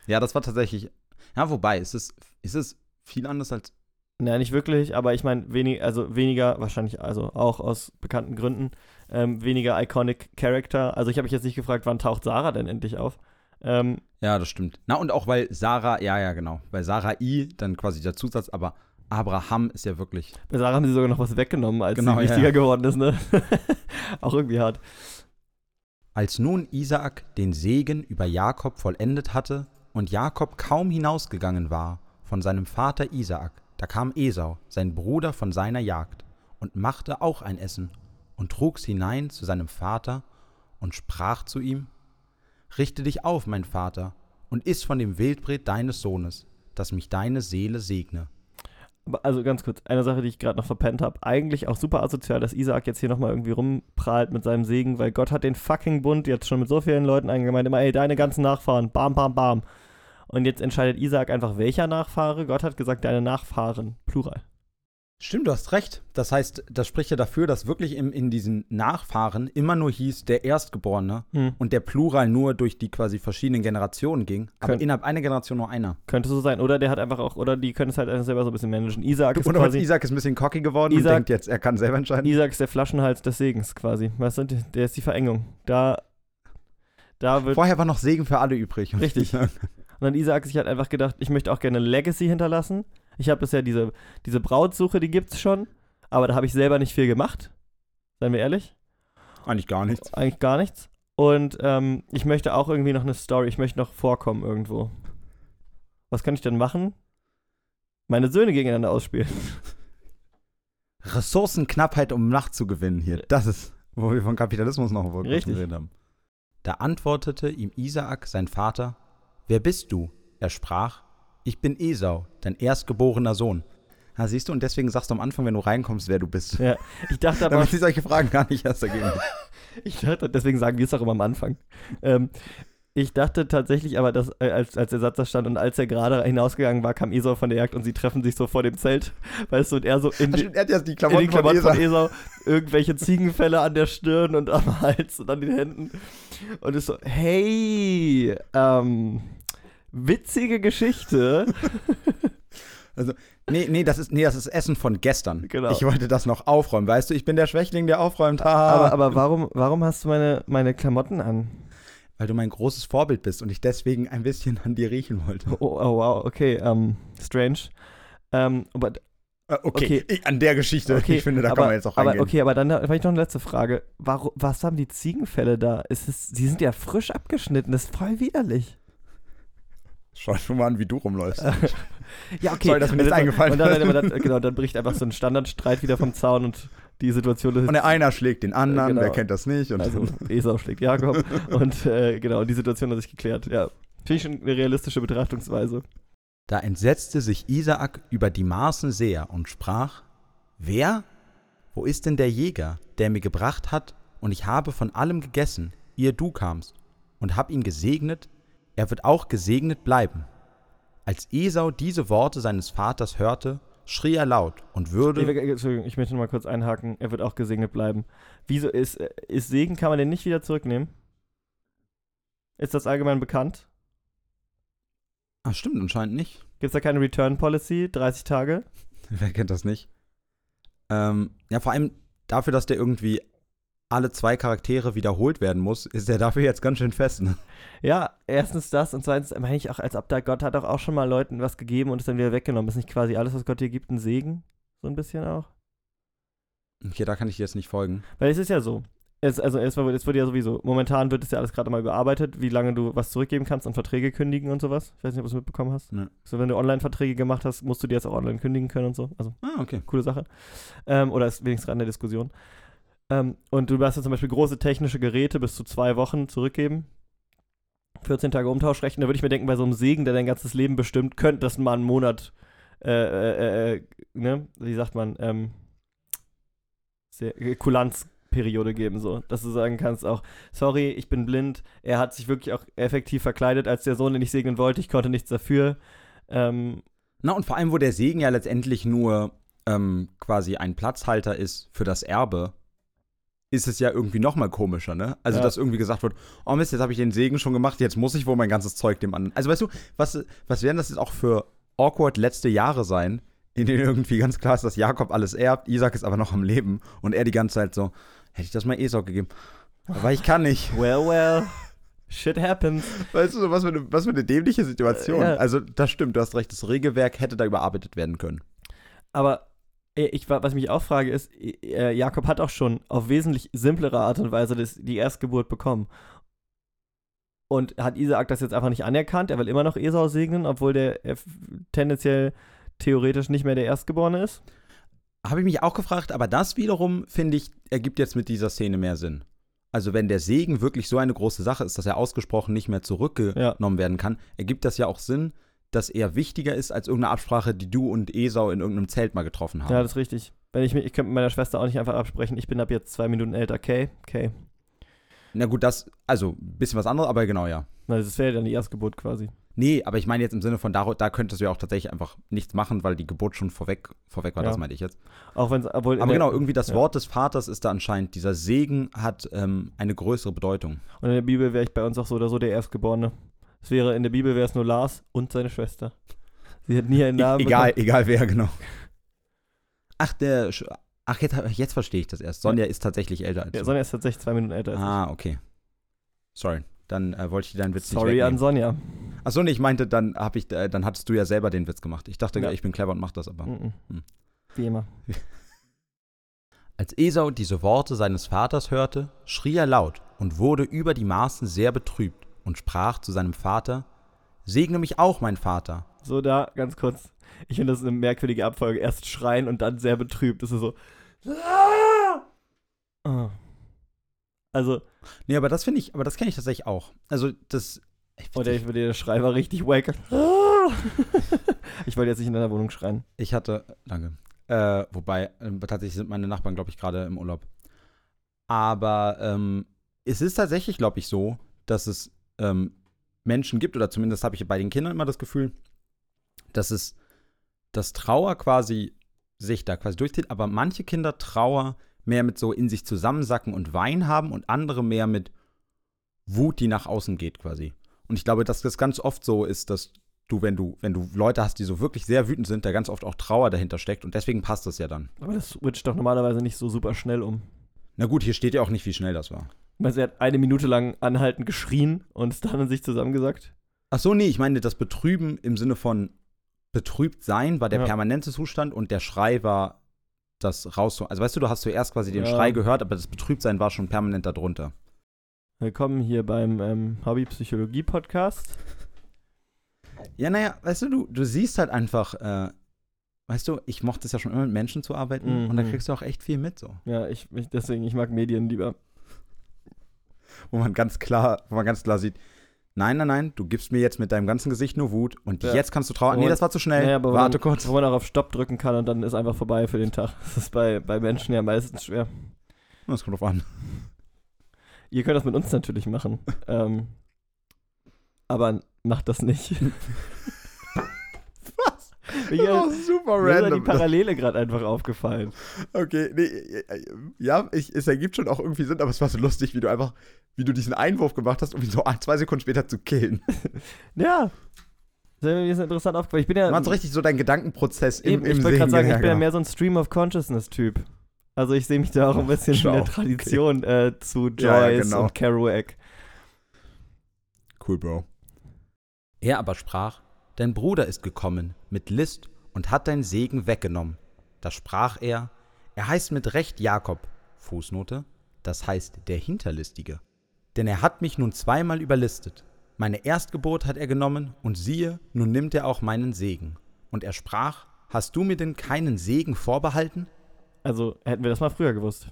Ja, das war tatsächlich. Ja, wobei, ist es, ist es viel anders als. Naja, nicht wirklich, aber ich meine, wenig, also weniger, wahrscheinlich also auch aus bekannten Gründen, ähm, weniger iconic Character. Also ich habe mich jetzt nicht gefragt, wann taucht Sarah denn endlich auf? Ähm, Ja, das stimmt. Na, und auch weil Sarah, ja, ja, genau. Bei Sarah I dann quasi der Zusatz, aber Abraham ist ja wirklich. bei Sarah haben sie sogar noch was weggenommen, als Genau, sie ja, wichtiger ja. geworden ist, ne? auch irgendwie hart. Als nun Isaak den Segen über Jakob vollendet hatte und Jakob kaum hinausgegangen war von seinem Vater Isaak, da kam Esau, sein Bruder, von seiner Jagd und machte auch ein Essen und trug's hinein zu seinem Vater und sprach zu ihm: Richte dich auf, mein Vater, und iss von dem Wildbret deines Sohnes, dass mich deine Seele segne. Also ganz kurz, eine Sache, die ich gerade noch verpennt habe. Eigentlich auch super asozial, dass Isaac jetzt hier nochmal irgendwie rumprahlt mit seinem Segen, weil Gott hat den fucking Bund jetzt schon mit so vielen Leuten eingemeint, immer, ey, deine ganzen Nachfahren, bam, bam, bam. Und jetzt entscheidet Isaac einfach, welcher Nachfahre. Gott hat gesagt, deine Nachfahren, Plural. Stimmt, du hast recht. Das heißt, das spricht ja dafür, dass wirklich im, in diesen Nachfahren immer nur hieß der Erstgeborene Hm. und der Plural nur durch die quasi verschiedenen Generationen ging, aber Könnt- innerhalb einer Generation nur einer. Könnte so sein. Oder der hat einfach auch, oder die können es halt einfach selber so ein bisschen managen. Isaac ist Oder quasi, Isaac ist ein bisschen cocky geworden Isaac- und denkt jetzt, er kann selber entscheiden. Isaac ist der Flaschenhals des Segens quasi. Weißt du, der ist die Verengung. Da, da wird Vorher war noch Segen für alle übrig. Richtig. Und dann Isaac sich hat einfach gedacht, ich möchte auch gerne Legacy hinterlassen. Ich habe bisher diese, diese Brautsuche, die gibt's schon, aber da habe ich selber nicht viel gemacht. Seien wir ehrlich. Eigentlich gar nichts. Eigentlich gar nichts. Und ähm, ich möchte auch irgendwie noch eine Story, ich möchte noch vorkommen irgendwo. Was kann ich denn machen? Meine Söhne gegeneinander ausspielen. Ressourcenknappheit, um Macht zu gewinnen hier. Das ist, wo wir von Kapitalismus noch kurz Richtig. geredet haben. Da antwortete ihm Isaak, sein Vater, Wer bist du? Er sprach, Ich bin Esau, dein erstgeborener Sohn. Ah, siehst du, und deswegen sagst du am Anfang, wenn du reinkommst, wer du bist. Ja, ich dachte aber, Damit sich solche Fragen gar nicht erst ergeben. ich dachte, deswegen sagen wir es auch immer am Anfang. Ähm, ich dachte tatsächlich aber, dass äh, als, als der Satz da stand und als er gerade hinausgegangen war, kam Esau von der Jagd und sie treffen sich so vor dem Zelt, weißt du, und er so in, die- Er die in Klamotten, den Klamotten von von Esau. Esau irgendwelche Ziegenfälle an der Stirn und am Hals und an den Händen und ist so, hey, ähm, witzige Geschichte. Nee, nee, das ist, nee, das ist Essen von gestern. Genau. Ich wollte das noch aufräumen. Weißt du, ich bin der Schwächling, der aufräumt. Aber, aber warum, warum hast du meine, meine Klamotten an? Weil du mein großes Vorbild bist und ich deswegen ein bisschen an dir riechen wollte. Oh, oh wow, okay, ähm, strange. Ähm, aber Äh, Okay, Okay. Ich, an der Geschichte, Okay, ich finde, da aber, kann man jetzt auch aber reingehen. okay, aber dann habe ich noch eine letzte Frage. Warum, was haben die Ziegenfälle da? Ist es, die sind ja frisch abgeschnitten, das ist voll widerlich. Schau schon mal an, wie du rumläufst. Ja, okay. Sorry, dass mir das Und dann- eingefallen und dann, ist. aber dann, Genau, dann bricht einfach so ein Standardstreit wieder vom Zaun und die Situation ist. Und der einer schlägt den anderen, Genau. wer kennt das nicht? Und also Esau schlägt Jakob und äh, genau, die Situation hat sich geklärt. Ja, finde ich schon eine realistische Betrachtungsweise. da entsetzte sich Isaak über die Maßen sehr und sprach: Wer? Wo ist denn der Jäger, der mir gebracht hat, und ich habe von allem gegessen, ehe du kamst, und hab ihn gesegnet, er wird auch gesegnet bleiben. Als Esau diese Worte seines Vaters hörte, schrie er laut und würde. Nee, Entschuldigung, ich möchte mal kurz einhaken. Er wird auch gesegnet bleiben. Wieso ist, äh, ist Segen, kann man den nicht wieder zurücknehmen? Ist das allgemein bekannt? Ah, stimmt, anscheinend nicht. Gibt es da keine Return Policy? 30 Tage? Wer kennt das nicht? Ähm, ja, vor allem dafür, dass der irgendwie alle zwei Charaktere wiederholt werden muss, ist der dafür jetzt ganz schön fest. Ne? Ja, erstens das und zweitens meine ich auch, als ob da Gott hat doch auch schon mal Leuten was gegeben und es dann wieder weggenommen. Ist nicht quasi alles, was Gott dir gibt, ein Segen? So ein bisschen auch? Okay, da kann ich dir jetzt nicht folgen. Weil es ist ja so. Es, also es, es wird ja sowieso, momentan wird es ja alles gerade mal überarbeitet, wie lange du was zurückgeben kannst und Verträge kündigen und sowas. Ich weiß nicht, ob du es mitbekommen hast. Nee. So, wenn du Online-Verträge gemacht hast, musst du die jetzt auch online kündigen können und so. Also Ah, okay. coole Sache. Ähm, oder ist wenigstens an der Diskussion. Ähm, und du darfst ja zum Beispiel große technische Geräte bis zu zwei Wochen zurückgeben. 14 Tage Umtauschrecht. Und da würde ich mir denken, bei so einem Segen, der dein ganzes Leben bestimmt, könnte das mal einen Monat, äh, äh, äh, ne, wie sagt man, ähm, sehr, äh, Kulanzperiode geben, so, dass du sagen kannst auch, sorry, ich bin blind, er hat sich wirklich auch effektiv verkleidet als der Sohn, den ich segnen wollte, ich konnte nichts dafür. Ähm, Na, und vor allem, wo der Segen ja letztendlich nur ähm, quasi ein Platzhalter ist für das Erbe, ist es ja irgendwie noch mal komischer, ne? Also, Ja. dass irgendwie gesagt wird, oh Mist, jetzt habe ich den Segen schon gemacht, jetzt muss ich wohl mein ganzes Zeug dem anderen. Also, weißt du, was, was werden das jetzt auch für awkward letzte Jahre sein, in denen irgendwie ganz klar ist, dass Jakob alles erbt, Isaac ist aber noch am Leben und er die ganze Zeit so, hätte ich das mal Esau gegeben. Aber ich kann nicht. well, well, shit happens. Weißt du, was für eine, was für eine dämliche Situation. Äh, ja. Also, das stimmt, du hast recht, das Regelwerk hätte da überarbeitet werden können. Aber ich, wa- was ich mich auch frage, ist, äh, Jakob hat auch schon auf wesentlich simplere Art und Weise das, die Erstgeburt bekommen. Und hat Isaak das jetzt einfach nicht anerkannt? Er will immer noch Esau segnen, obwohl der äh, tendenziell theoretisch nicht mehr der Erstgeborene ist? Habe ich mich auch gefragt, aber das wiederum, finde ich, ergibt jetzt mit dieser Szene mehr Sinn. Also wenn der Segen wirklich so eine große Sache ist, dass er ausgesprochen nicht mehr zurückgenommen werden kann, ergibt das ja auch Sinn, dass er wichtiger ist als irgendeine Absprache, die du und Esau in irgendeinem Zelt mal getroffen haben. Ja, das ist richtig. Wenn ich, mich- ich könnte mit meiner Schwester auch nicht einfach absprechen, ich bin ab jetzt zwei Minuten älter. Okay, okay. Na gut, das, also ein bisschen was anderes, aber genau ja. Na, Das wäre dann die Erstgeburt quasi. Nee, aber ich meine jetzt im Sinne von, da, da könntest du ja auch tatsächlich einfach nichts machen, weil die Geburt schon vorweg, vorweg war, Ja. das meinte ich jetzt. Auch wenn obwohl. Aber genau, irgendwie das ja. Wort des Vaters ist da anscheinend, dieser Segen hat ähm, eine größere Bedeutung. Und in der Bibel wäre ich bei uns auch so oder so der Erstgeborene. Es wäre, in der Bibel wäre es nur Lars und seine Schwester. Sie hat nie einen Namen E egal, bekommen. egal wer, genau. Ach, der, Sch- ach jetzt, jetzt verstehe ich das erst. Sonja ist tatsächlich älter als Ja. Sonja ist tatsächlich zwei Minuten älter als Ah, okay. Sorry, dann äh, wollte ich dir deinen. Witz Sorry nicht an wegnehmen. Sonja. Achso, nee, ich meinte, dann, hab ich, äh, dann hattest du ja selber den Witz gemacht. Ich dachte, Ja. ich bin clever und mach das aber. Mhm. Hm. Wie immer. Als Esau diese Worte seines Vaters hörte, schrie er laut und wurde über die Maßen sehr betrübt und sprach zu seinem Vater, Segne mich auch, mein Vater. So, da, ganz kurz. Ich finde das eine merkwürdige Abfolge. Erst schreien und dann sehr betrübt. Das ist so. Ah. Also, Nee, aber das finde ich, aber das kenne ich tatsächlich auch. Also, das. Ich, oh, der, der Schrei war richtig wack. ich wollte jetzt nicht in deiner Wohnung schreien. ich hatte, danke. Äh, wobei, ähm, tatsächlich sind meine Nachbarn, glaube ich, gerade im Urlaub. Aber ähm, es ist tatsächlich, glaube ich, so, dass es ähm, Menschen gibt, oder zumindest habe ich bei den Kindern immer das Gefühl, dass es, dass Trauer quasi sich da quasi durchzieht, aber manche Kinder Trauer mehr mit so in sich zusammensacken und Wein haben und andere mehr mit Wut, die nach außen geht quasi. Und ich glaube, dass das ganz oft so ist, dass du, wenn du, wenn du Leute hast, die so wirklich sehr wütend sind, da ganz oft auch Trauer dahinter steckt und deswegen passt das ja dann. Aber das switcht doch normalerweise nicht so super schnell um. Na gut, hier steht ja auch nicht, wie schnell das war. Weil sie hat eine Minute lang anhaltend geschrien und ist dann in sich zusammengesagt. Ach so, nee, ich meine das Betrüben im Sinne von betrübt sein war der Ja. permanente Zustand und der Schrei war das raus. Also weißt du, du hast zuerst quasi den Ja. Schrei gehört, aber das Betrübtsein war schon permanent darunter. Willkommen hier beim ähm, Hobby-Psychologie-Podcast. Ja, naja, weißt du, du, du siehst halt einfach, äh, weißt du, ich mochte es ja schon immer mit Menschen zu arbeiten Mhm. und da kriegst du auch echt viel mit so. Ja, ich, ich deswegen, ich mag Medien lieber. Wo man ganz klar, wo man ganz klar sieht, nein, nein, nein, du gibst mir jetzt mit deinem ganzen Gesicht nur Wut und Ja. jetzt kannst du trauern. Nee, das war zu schnell. Naja, Warte man, kurz. Wo man auch auf Stopp drücken kann und dann ist einfach vorbei für den Tag. Das ist bei, bei Menschen ja meistens schwer. Das kommt drauf an. Ihr könnt das mit uns natürlich machen. ähm, aber macht das nicht. Mir, super mir ist die Parallele gerade einfach aufgefallen. Okay, nee, äh, ja, ich, es ergibt schon auch irgendwie Sinn, aber es war so lustig, wie du einfach, wie du diesen Einwurf gemacht hast, um ihn so ein, zwei Sekunden später zu killen. Ja. Das ist mir ist interessant aufgefallen. Ich bin ja. Du machst so richtig so deinen Gedankenprozess im, Eben, im ich wollte gerade sagen, ich bin ja mehr so ein Stream of Consciousness-Typ. Also ich sehe mich da auch ein bisschen in schau, der Tradition äh, zu Joyce Ja, ja, genau. und Kerouac. Cool, Bro. Er aber sprach, dein Bruder ist gekommen mit List und hat dein Segen weggenommen. Da sprach er, er heißt mit Recht Jakob, Fußnote, das heißt der Hinterlistige. Denn er hat mich nun zweimal überlistet. Meine Erstgeburt hat er genommen, und siehe, nun nimmt er auch meinen Segen. Und er sprach, hast du mir denn keinen Segen vorbehalten? Also hätten wir das mal früher gewusst.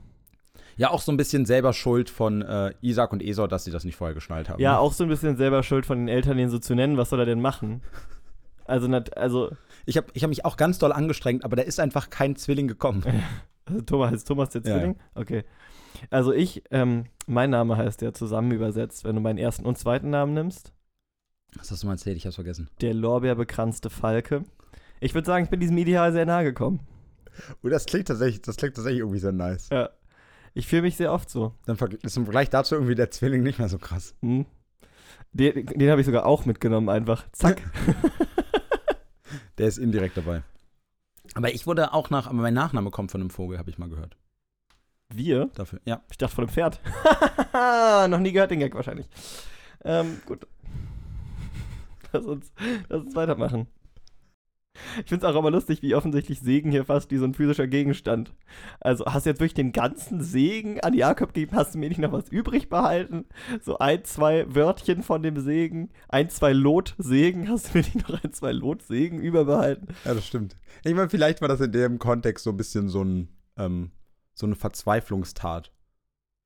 Ja, auch so ein bisschen selber Schuld von äh, Isaac und Esau, dass sie das nicht vorher geschnallt haben. Ja, auch so ein bisschen selber schuld von den Eltern, den so zu nennen. Was soll er denn machen? Also, nat- also, Ich habe ich hab mich auch ganz doll angestrengt, aber da ist einfach kein Zwilling gekommen. also Thomas heißt Thomas der Ja, Zwilling? Okay. Also ich, ähm, mein Name heißt ja zusammen übersetzt, wenn du meinen ersten und zweiten Namen nimmst. Was hast du mal erzählt? Ich hab's vergessen. Der lorbeerbekranzte Falke. Ich würde sagen, ich bin diesem Ideal sehr nahe gekommen. Oh, das klingt tatsächlich, das klingt tatsächlich irgendwie sehr nice. Ja. Ich fühle mich sehr oft so. Dann ist im Vergleich dazu irgendwie der Zwilling nicht mehr so krass. Hm. Den, den habe ich sogar auch mitgenommen, einfach. Zack. Der ist indirekt dabei. Aber ich wurde auch nach, aber mein Nachname kommt von einem Vogel, habe ich mal gehört. Wir? Dafür, ja. Ich dachte von einem Pferd. Noch nie gehört den Gag wahrscheinlich. Ähm, gut. Lass uns, lass uns weitermachen. Ich finde es auch immer lustig, wie offensichtlich Segen hier fast wie so ein physischer Gegenstand. Also hast du jetzt wirklich den ganzen Segen an Jakob gegeben? Hast du mir nicht noch was übrig behalten? So ein, zwei Wörtchen von dem Segen, ein, zwei Lot-Segen. Hast du mir nicht noch ein, zwei Lot-Segen überbehalten? Ja, das stimmt. Ich meine, vielleicht war das in dem Kontext so ein bisschen so ein, ähm, so eine Verzweiflungstat.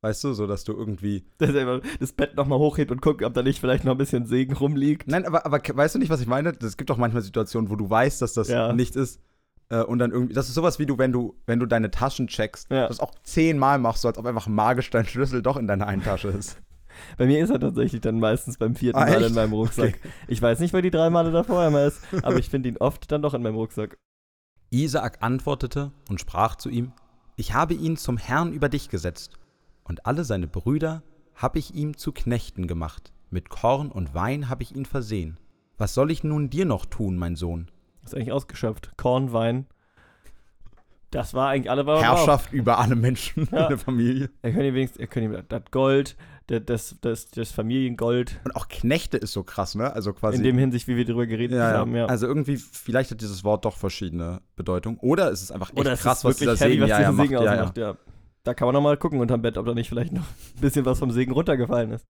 Weißt du, so dass du irgendwie. Dass er das Bett nochmal hochhebt und guckt, ob da nicht vielleicht noch ein bisschen Segen rumliegt. Nein, aber, aber weißt du nicht, was ich meine? Es gibt doch manchmal Situationen, wo du weißt, dass das Ja. nicht ist. Äh, und dann irgendwie. Das ist sowas wie du, wenn du, wenn du deine Taschen checkst, Ja. das auch zehnmal machst, so als ob einfach magisch dein Schlüssel doch in deiner einen Tasche ist. Bei mir ist er tatsächlich dann meistens beim vierten Ah, Mal echt? in meinem Rucksack. Okay. Ich weiß nicht, wer die drei Male davor immer ist, aber ich finde ihn oft dann doch in meinem Rucksack. Isaak antwortete und sprach zu ihm: Ich habe ihn zum Herrn über dich gesetzt, und alle seine Brüder habe ich ihm zu Knechten gemacht. Mit Korn und Wein habe ich ihn versehen. Was soll ich nun dir noch tun, mein Sohn? Ist eigentlich ausgeschöpft. Korn, Wein. Das war eigentlich alle, man Herrschaft über alle Menschen Ja. in der Familie. Er könnte ihm wenigstens, er könnte ihm das Gold, das, das, das, das Familiengold, Und auch Knechte ist so krass, ne? Also quasi. in dem Hinsicht, wie wir darüber geredet ja, haben, ja. ja. Also irgendwie, vielleicht hat dieses Wort doch verschiedene Bedeutungen. Oder es ist einfach echt Oder es krass, ist was dieser Segen, ja, ja, macht. Ja, ja. ja. Da kann man noch mal gucken unterm Bett, ob da nicht vielleicht noch ein bisschen was vom Segen runtergefallen ist.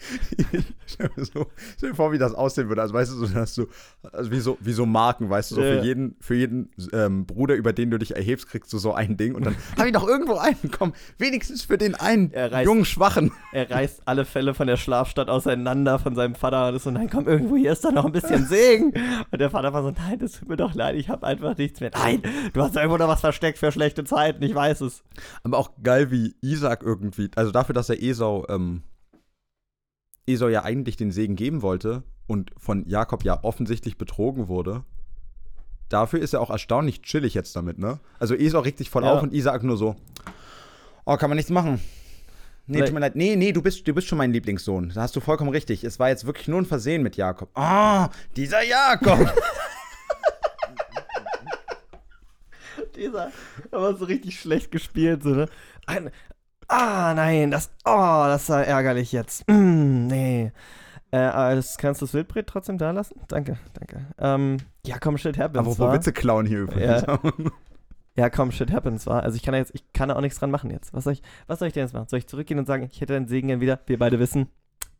Stell dir so, stell dir vor, wie das aussehen würde. Also weißt du, so, dass du, also wie so, wie so Marken, weißt du, so Ja, für jeden, für jeden ähm, Bruder, über den du dich erhebst, kriegst du so ein Ding und dann habe ich noch irgendwo einen, komm, wenigstens für den einen Er reißt- jungen Schwachen. Er reißt alle Fälle von der Schlafstadt auseinander von seinem Vater und ist so, nein, komm, irgendwo hier ist da noch ein bisschen Segen. Und der Vater war so, nein, das tut mir doch leid, ich habe einfach nichts mehr. Nein, du hast irgendwo noch was versteckt für schlechte Zeiten, ich weiß es. Aber auch geil, wie Isaac irgendwie, also dafür, dass er Esau, ähm, Esau ja eigentlich den Segen geben wollte und von Jakob ja offensichtlich betrogen wurde, dafür ist er auch erstaunlich chillig jetzt damit, ne? Also Esau regt sich voll Ja. auf und Isaac nur so, oh, kann man nichts machen. Nee, tut mir leid. Nee, nee, du bist, du bist schon mein Lieblingssohn. Da hast du vollkommen richtig. Es war jetzt wirklich nur ein Versehen mit Jakob. Ah, dieser Jakob. Dieser, aber so richtig schlecht gespielt, so, ne? Ein, ah, nein, das, oh, das war ärgerlich jetzt. Mm, nee. Äh, aber das, kannst du das Wildbret trotzdem da lassen? Danke, danke. Ähm, ja, komm, shit happens, Aber wo wa? Witze klauen hier übrigens. Ja, komm, shit happens, war. Also ich kann da jetzt, ich kann da auch nichts dran machen jetzt. Was soll ich, was soll ich denn jetzt machen? Soll ich zurückgehen und sagen, ich hätte deinen Segen gern wieder? Wir beide wissen,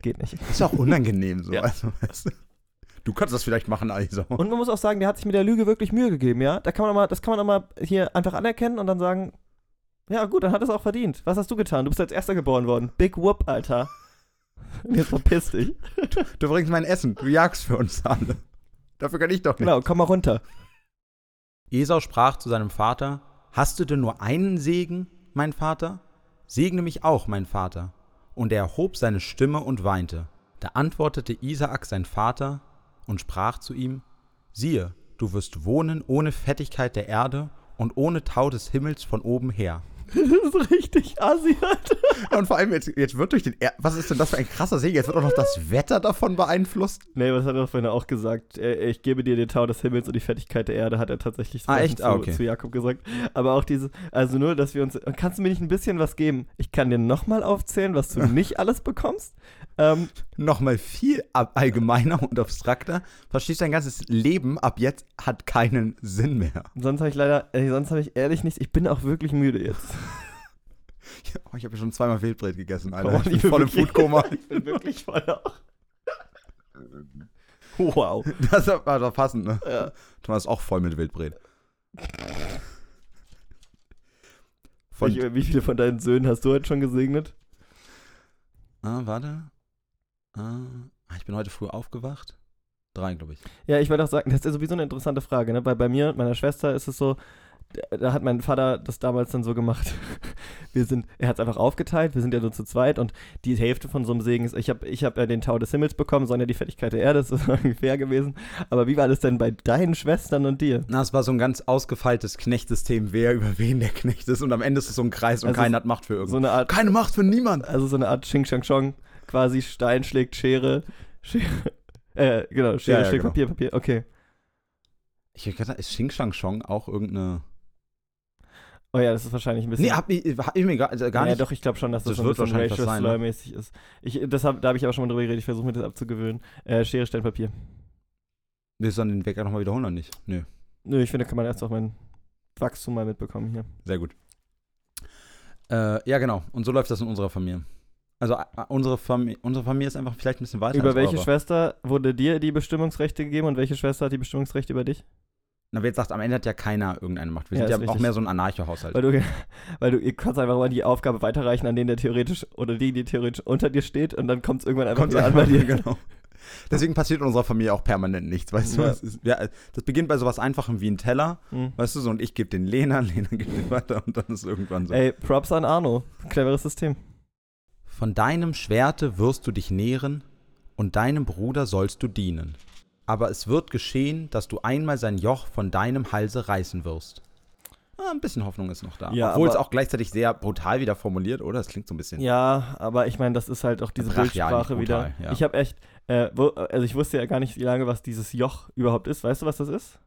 geht nicht. ist auch unangenehm so. Ja. Also, weißt du, du kannst das vielleicht machen, Esau. Und man muss auch sagen, der hat sich mit der Lüge wirklich Mühe gegeben, ja? Da kann man auch mal, das kann man auch mal hier einfach anerkennen und dann sagen, ja gut, dann hat es auch verdient. Was hast du getan? Du bist als Erster geboren worden. Big Whoop, Alter. Und Jetzt verpiss dich. Du bringst mein Essen, du jagst für uns alle. Dafür kann ich doch nicht. Genau, komm mal runter. Esau sprach zu seinem Vater: Hast du denn nur einen Segen, mein Vater? Segne mich auch, mein Vater. Und er erhob seine Stimme und weinte. Da antwortete Isaak sein Vater und sprach zu ihm: Siehe, du wirst wohnen ohne Fettigkeit der Erde und ohne Tau des Himmels von oben her. Das ist richtig assi, Alter. Und vor allem, jetzt, jetzt wird durch den. Er Was ist denn das für ein krasser Segen? Jetzt wird auch noch das Wetter davon beeinflusst. Nee, was hat er vorhin auch gesagt? Ich gebe dir den Tau des Himmels und die Fertigkeit der Erde, hat er tatsächlich Ah, echt? zu, Ah, okay. zu Jakob gesagt. Aber auch diese, also nur, dass wir uns, kannst du mir nicht ein bisschen was geben? Ich kann dir nochmal aufzählen, was du nicht alles bekommst. Ähm, Nochmal viel allgemeiner und abstrakter. Verstehst dein ganzes Leben ab jetzt hat keinen Sinn mehr. sonst habe ich leider, äh, sonst habe ich ehrlich nichts, ich bin auch wirklich müde jetzt. Oh, ich habe ja schon zweimal Wildbret gegessen, Alter. Oh, ich bin liebe voll im. Foodkoma. Ich bin wirklich voll auch. Wow. Das war doch passend, ne? Ja. Thomas ist auch voll mit Wildbret. Von, Wie, wie viele von deinen Söhnen hast du heute schon gesegnet? ah, warte. Ah, ich bin heute früh aufgewacht. Drei, glaube ich. Ja, ich wollte auch sagen, das ist ja sowieso eine interessante Frage, ne? Weil bei mir und meiner Schwester ist es so, da- hat mein Vater das damals dann so gemacht. Wir sind, er hat es einfach aufgeteilt, wir sind ja nur zu zweit und die Hälfte von so einem Segen ist, ich habe ich hab ja den Tau des Himmels bekommen, sondern die Fertigkeit der Erde, das ist irgendwie fair gewesen. Aber wie war das denn bei deinen Schwestern und dir? Na, es war so ein ganz ausgefeiltes Knechtsystem, wer über wen der Knecht ist. Und am Ende ist es so ein Kreis und Also keiner hat Macht für So irgendwas. eine Art, Keine Macht für niemand. also so eine Art Xing Shang Chong, quasi Stein schlägt Schere, Schere, äh, genau, Schere Ja, ja, schlägt genau. Papier, Papier, okay. Ich hab gedacht, ist Xing Shang Chong auch irgendeine. Oh ja, das ist wahrscheinlich ein bisschen. Nee, hab ich, hab ich mir gar, also gar ja, nicht. doch, ich glaube schon, dass das, Das so ein wird bisschen was sein, ne? Ist. Ich, das hab, da habe ich aber schon mal drüber geredet, ich versuche mir das abzugewöhnen. Äh, Schere, Stein, Papier. Willst du dann den Wecker nochmal wiederholen oder nicht? Nö, Nö, ich finde, da kann man erst auch mein Wachstum mal mitbekommen hier. sehr gut. Äh, ja, genau. Und so läuft das in unserer Familie. Also unsere, Familie, unsere Familie ist einfach vielleicht ein bisschen weiter über welche eure. Schwester wurde dir die Bestimmungsrechte gegeben und welche Schwester hat die Bestimmungsrechte über dich? Na, wer jetzt sagt, am Ende hat ja keiner irgendeine Macht. Wir Ja, sind ja auch mehr so ein Anarcho-Haushalt. Weil du, weil du ihr kannst einfach mal die Aufgabe weiterreichen an den, der theoretisch oder die, die theoretisch unter dir steht und dann kommt es irgendwann einfach Kommt wieder an bei dir. genau. Deswegen passiert in unserer Familie auch permanent nichts, weißt du? Ja. Es ist, ja, das beginnt bei sowas Einfachem wie ein Teller, Hm. weißt du, so, und ich gebe den Lena, Lena gibt den weiter und dann ist irgendwann so. Ey, Props an Arno. Cleveres System. Von deinem Schwerte wirst du dich nähren und deinem Bruder sollst du dienen. Aber es wird geschehen, dass du einmal sein Joch von deinem Halse reißen wirst. Ah, ein bisschen Hoffnung ist noch da. Ja, Obwohl es aber- auch gleichzeitig sehr brutal wieder formuliert, oder? Das klingt so ein bisschen. Ja, aber ich meine, das ist halt auch diese Brachial, Bildsprache nicht wieder. brutal, ja. Ich habe echt, äh, wo, also ich wusste ja gar nicht, wie lange was dieses Joch überhaupt ist. Weißt du, was das ist?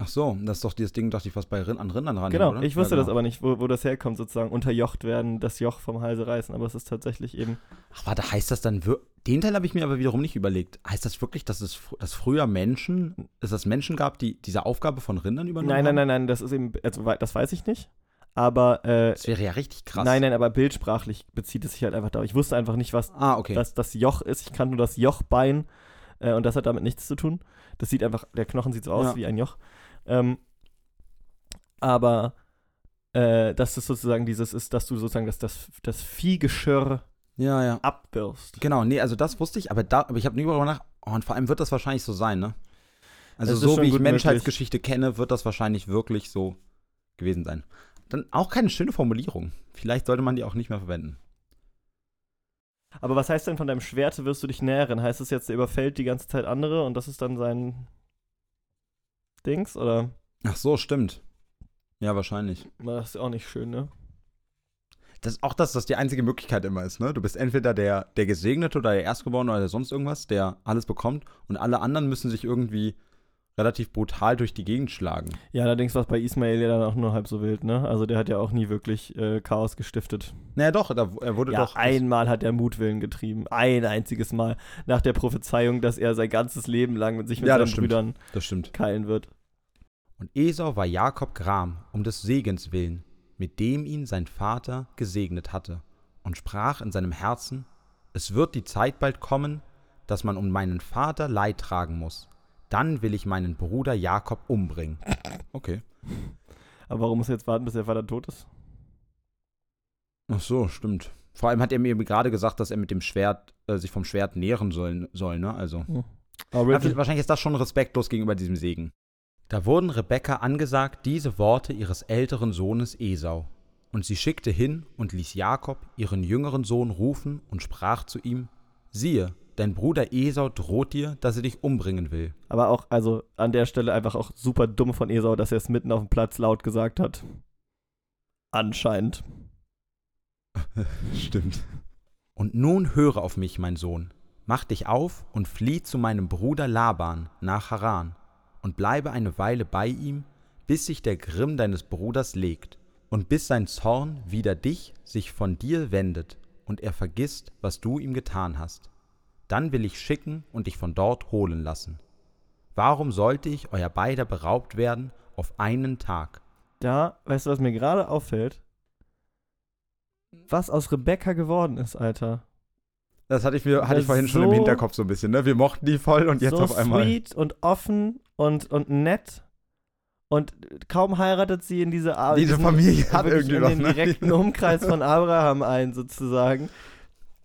Ach so, das ist doch dieses Ding, dachte ich, was bei Rin an Rindern ran genau, oder? ich wusste ja, das genau. aber nicht, wo, wo das herkommt, sozusagen. Unterjocht werden, das Joch vom Halse reißen, aber es ist tatsächlich eben. Ach, warte, heißt das dann wir- Den Teil habe ich mir aber wiederum nicht überlegt. Heißt das wirklich, dass es dass früher Menschen, dass es Menschen gab, die diese Aufgabe von Rindern übernommen Nein, nein, haben? nein, nein, das ist eben, also das weiß ich nicht. Aber, äh, Das wäre ja richtig krass. nein, nein, aber bildsprachlich bezieht es sich halt einfach darauf. Ich wusste einfach nicht, was Ah, okay. das, das Joch ist. Ich kannte nur das Jochbein äh, und das hat damit nichts zu tun. Das sieht einfach, der Knochen sieht so aus Ja. wie ein Joch. Ähm, aber äh, dass es sozusagen dieses ist, dass du sozusagen das, das, das Viehgeschirr ja, ja. abwirfst. Genau, nee, also das wusste ich, aber, da, aber ich habe nie darüber nach. Oh, und vor allem wird das wahrscheinlich so sein, ne? Also Es so wie ich Menschheitsgeschichte kenne, wird das wahrscheinlich wirklich so gewesen sein. Dann auch keine schöne Formulierung. Vielleicht sollte man die auch nicht mehr verwenden. Aber was heißt denn von deinem Schwert wirst du dich nähren? Heißt es jetzt, er überfällt die ganze Zeit andere und das ist dann sein Dings? Oder? Ach so, stimmt. Ja, wahrscheinlich. Das ist auch nicht schön, ne? Das ist auch das, das die einzige Möglichkeit immer ist, ne? Du bist entweder der, der Gesegnete oder der Erstgeborene oder sonst irgendwas, der alles bekommt und alle anderen müssen sich irgendwie relativ brutal durch die Gegend schlagen. Ja, allerdings war es bei Ismail ja dann auch nur halb so wild, ne? Also der hat ja auch nie wirklich äh, Chaos gestiftet. Naja, doch, da, er wurde Ja, doch. einmal hat er Mutwillen getrieben. Ein einziges Mal. Nach der Prophezeiung, dass er sein ganzes Leben lang mit sich mit Ja, seinen stimmt. Brüdern Das stimmt. keilen wird. Und Esau war Jakob gram um des Segens willen, mit dem ihn sein Vater gesegnet hatte, und sprach in seinem Herzen: Es wird die Zeit bald kommen, dass man um meinen Vater Leid tragen muss. Dann will ich meinen Bruder Jakob umbringen. Okay. Aber warum muss er jetzt warten, bis der Vater tot ist? Ach so, stimmt. Vor allem hat er mir gerade gesagt, dass er mit dem Schwert äh, sich vom Schwert nähren soll, soll ne? Also. Aber Ja, wahrscheinlich ist das schon respektlos gegenüber diesem Segen. Da wurden Rebekka angesagt diese Worte ihres älteren Sohnes Esau. Und sie schickte hin und ließ Jakob, ihren jüngeren Sohn, rufen und sprach zu ihm: Siehe, dein Bruder Esau droht dir, dass er dich umbringen will. Aber auch, also an der Stelle einfach auch super dumm von Esau, dass er es mitten auf dem Platz laut gesagt hat. Anscheinend. Stimmt. Und nun höre auf mich, mein Sohn. Mach dich auf und flieh zu meinem Bruder Laban nach Haran und bleibe eine Weile bei ihm, bis sich der Grimm deines Bruders legt und bis sein Zorn wider dich sich von dir wendet und er vergisst, was du ihm getan hast. Dann will ich schicken und dich von dort holen lassen. Warum sollte ich euer beider beraubt werden auf einen Tag? Da, weißt du, was mir gerade auffällt? Was aus Rebecca geworden ist, Alter. Das hatte ich, mir, hatte Das ich vorhin schon so- im Hinterkopf so ein bisschen, ne? Wir mochten die voll und jetzt so auf einmal. sweet und offen und, und nett. Und kaum heiratet sie in diese Ar Diese diesen- Familie hat irgendwie in was, den ne? direkten Umkreis von Abraham ein, sozusagen.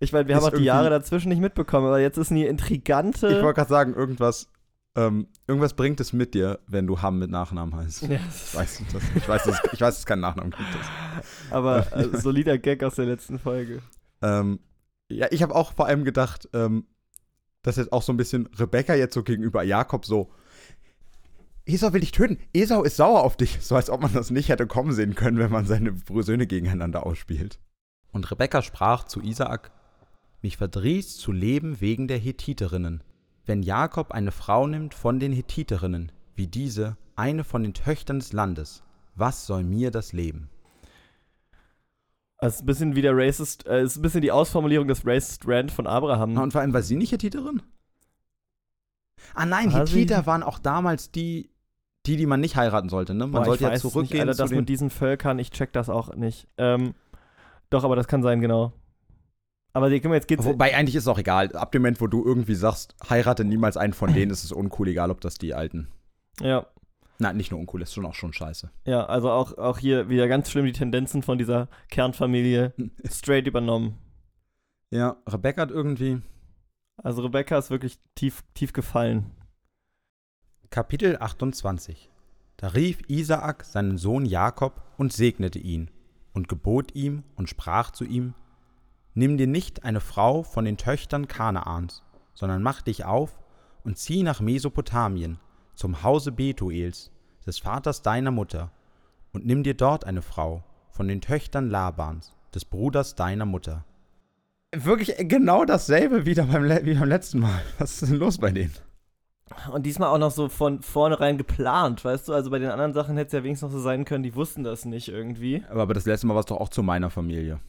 Ich meine, wir Ist haben auch die Jahre dazwischen nicht mitbekommen, aber jetzt ist eine intrigante. Ich wollte gerade sagen, irgendwas, ähm, irgendwas bringt es mit dir, wenn du Ham mit Nachnamen heißt. ja, Ich weiß, das, ich weiß, dass, ich weiß, dass es keinen Nachnamen gibt. Das. aber äh, solider Gag aus der letzten Folge. Ähm, ja, ich habe auch vor allem gedacht, ähm, dass jetzt auch so ein bisschen Rebecca jetzt so gegenüber Jakob so, Esau will dich töten, Esau ist sauer auf dich. So als ob man das nicht hätte kommen sehen können, wenn man seine Söhne gegeneinander ausspielt. Und Rebecca sprach zu Isaak, mich verdrießt zu leben wegen der Hethiterinnen. Wenn Jakob eine Frau nimmt von den Hethiterinnen, wie diese, eine von den Töchtern des Landes, was soll mir das Leben? Also ist ein bisschen wie der Racist, äh, ist ein bisschen die Ausformulierung des Racist Rand von Abraham. Und vor allem, war sie nicht Hethiterin? Ah nein, War sie? Hethiter waren auch damals die, die, die man nicht heiraten sollte. Ne? Man Boah, sollte ja es nicht, zurückgehen Alter, zu das mit diesen Völkern, ich check das auch nicht. Ähm, doch, aber das kann sein, genau. Aber die- jetzt geht's. Wobei eigentlich ist es auch egal. Ab dem Moment, wo du irgendwie sagst, heirate niemals einen von denen, ist es uncool, egal ob das die alten. Ja, Na, nicht nur uncool, ist schon auch schon scheiße. ja, also auch, auch hier wieder ganz schlimm die Tendenzen von dieser Kernfamilie straight übernommen. Ja, Rebecca hat irgendwie. Also Rebecca ist wirklich tief, tief gefallen. Kapitel 28 Da rief Isaak seinen Sohn Jakob und segnete ihn und gebot ihm und sprach zu ihm: Nimm dir nicht eine Frau von den Töchtern Kanaans, sondern mach dich auf und zieh nach Mesopotamien zum Hause Betuels, des Vaters deiner Mutter, und nimm dir dort eine Frau von den Töchtern Labans, des Bruders deiner Mutter. Wirklich genau dasselbe wieder beim, wie beim letzten Mal. Was ist denn los bei denen? Und diesmal auch noch so von vornherein geplant, weißt du? Also bei den anderen Sachen hätte es ja wenigstens noch so sein können, die wussten das nicht irgendwie. Aber das letzte Mal war es doch auch zu meiner Familie.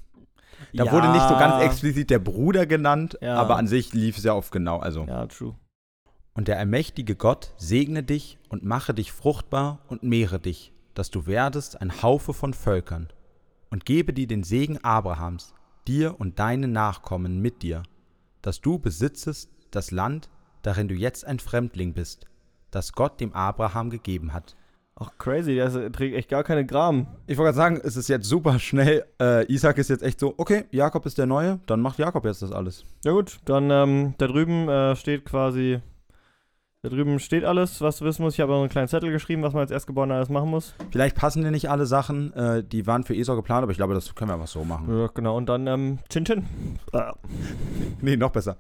Da Ja. wurde nicht so ganz explizit der Bruder genannt, Ja. aber an sich lief es ja auf genau. Also. Ja, true. Und der allmächtige Gott segne dich und mache dich fruchtbar und mehre dich, dass du werdest ein Haufe von Völkern. Und gebe dir den Segen Abrahams, dir und deinen Nachkommen mit dir, dass du besitzest das Land, darin du jetzt ein Fremdling bist, das Gott dem Abraham gegeben hat. Auch crazy, der trägt echt gar keine Gram. Ich wollte gerade sagen, es ist jetzt super schnell. Äh, Isaac ist jetzt echt so, okay, Jakob ist der Neue, dann macht Jakob jetzt das alles. Ja gut, dann ähm, da drüben äh, steht quasi, da drüben steht alles, was du wissen musst. Ich habe auch einen kleinen Zettel geschrieben, was man als Erstgeborener alles machen muss. Vielleicht passen dir nicht alle Sachen, äh, die waren für Esau geplant, aber ich glaube, das können wir einfach so machen. Ja, genau, und dann ähm, Chin Chin. Nee, noch besser.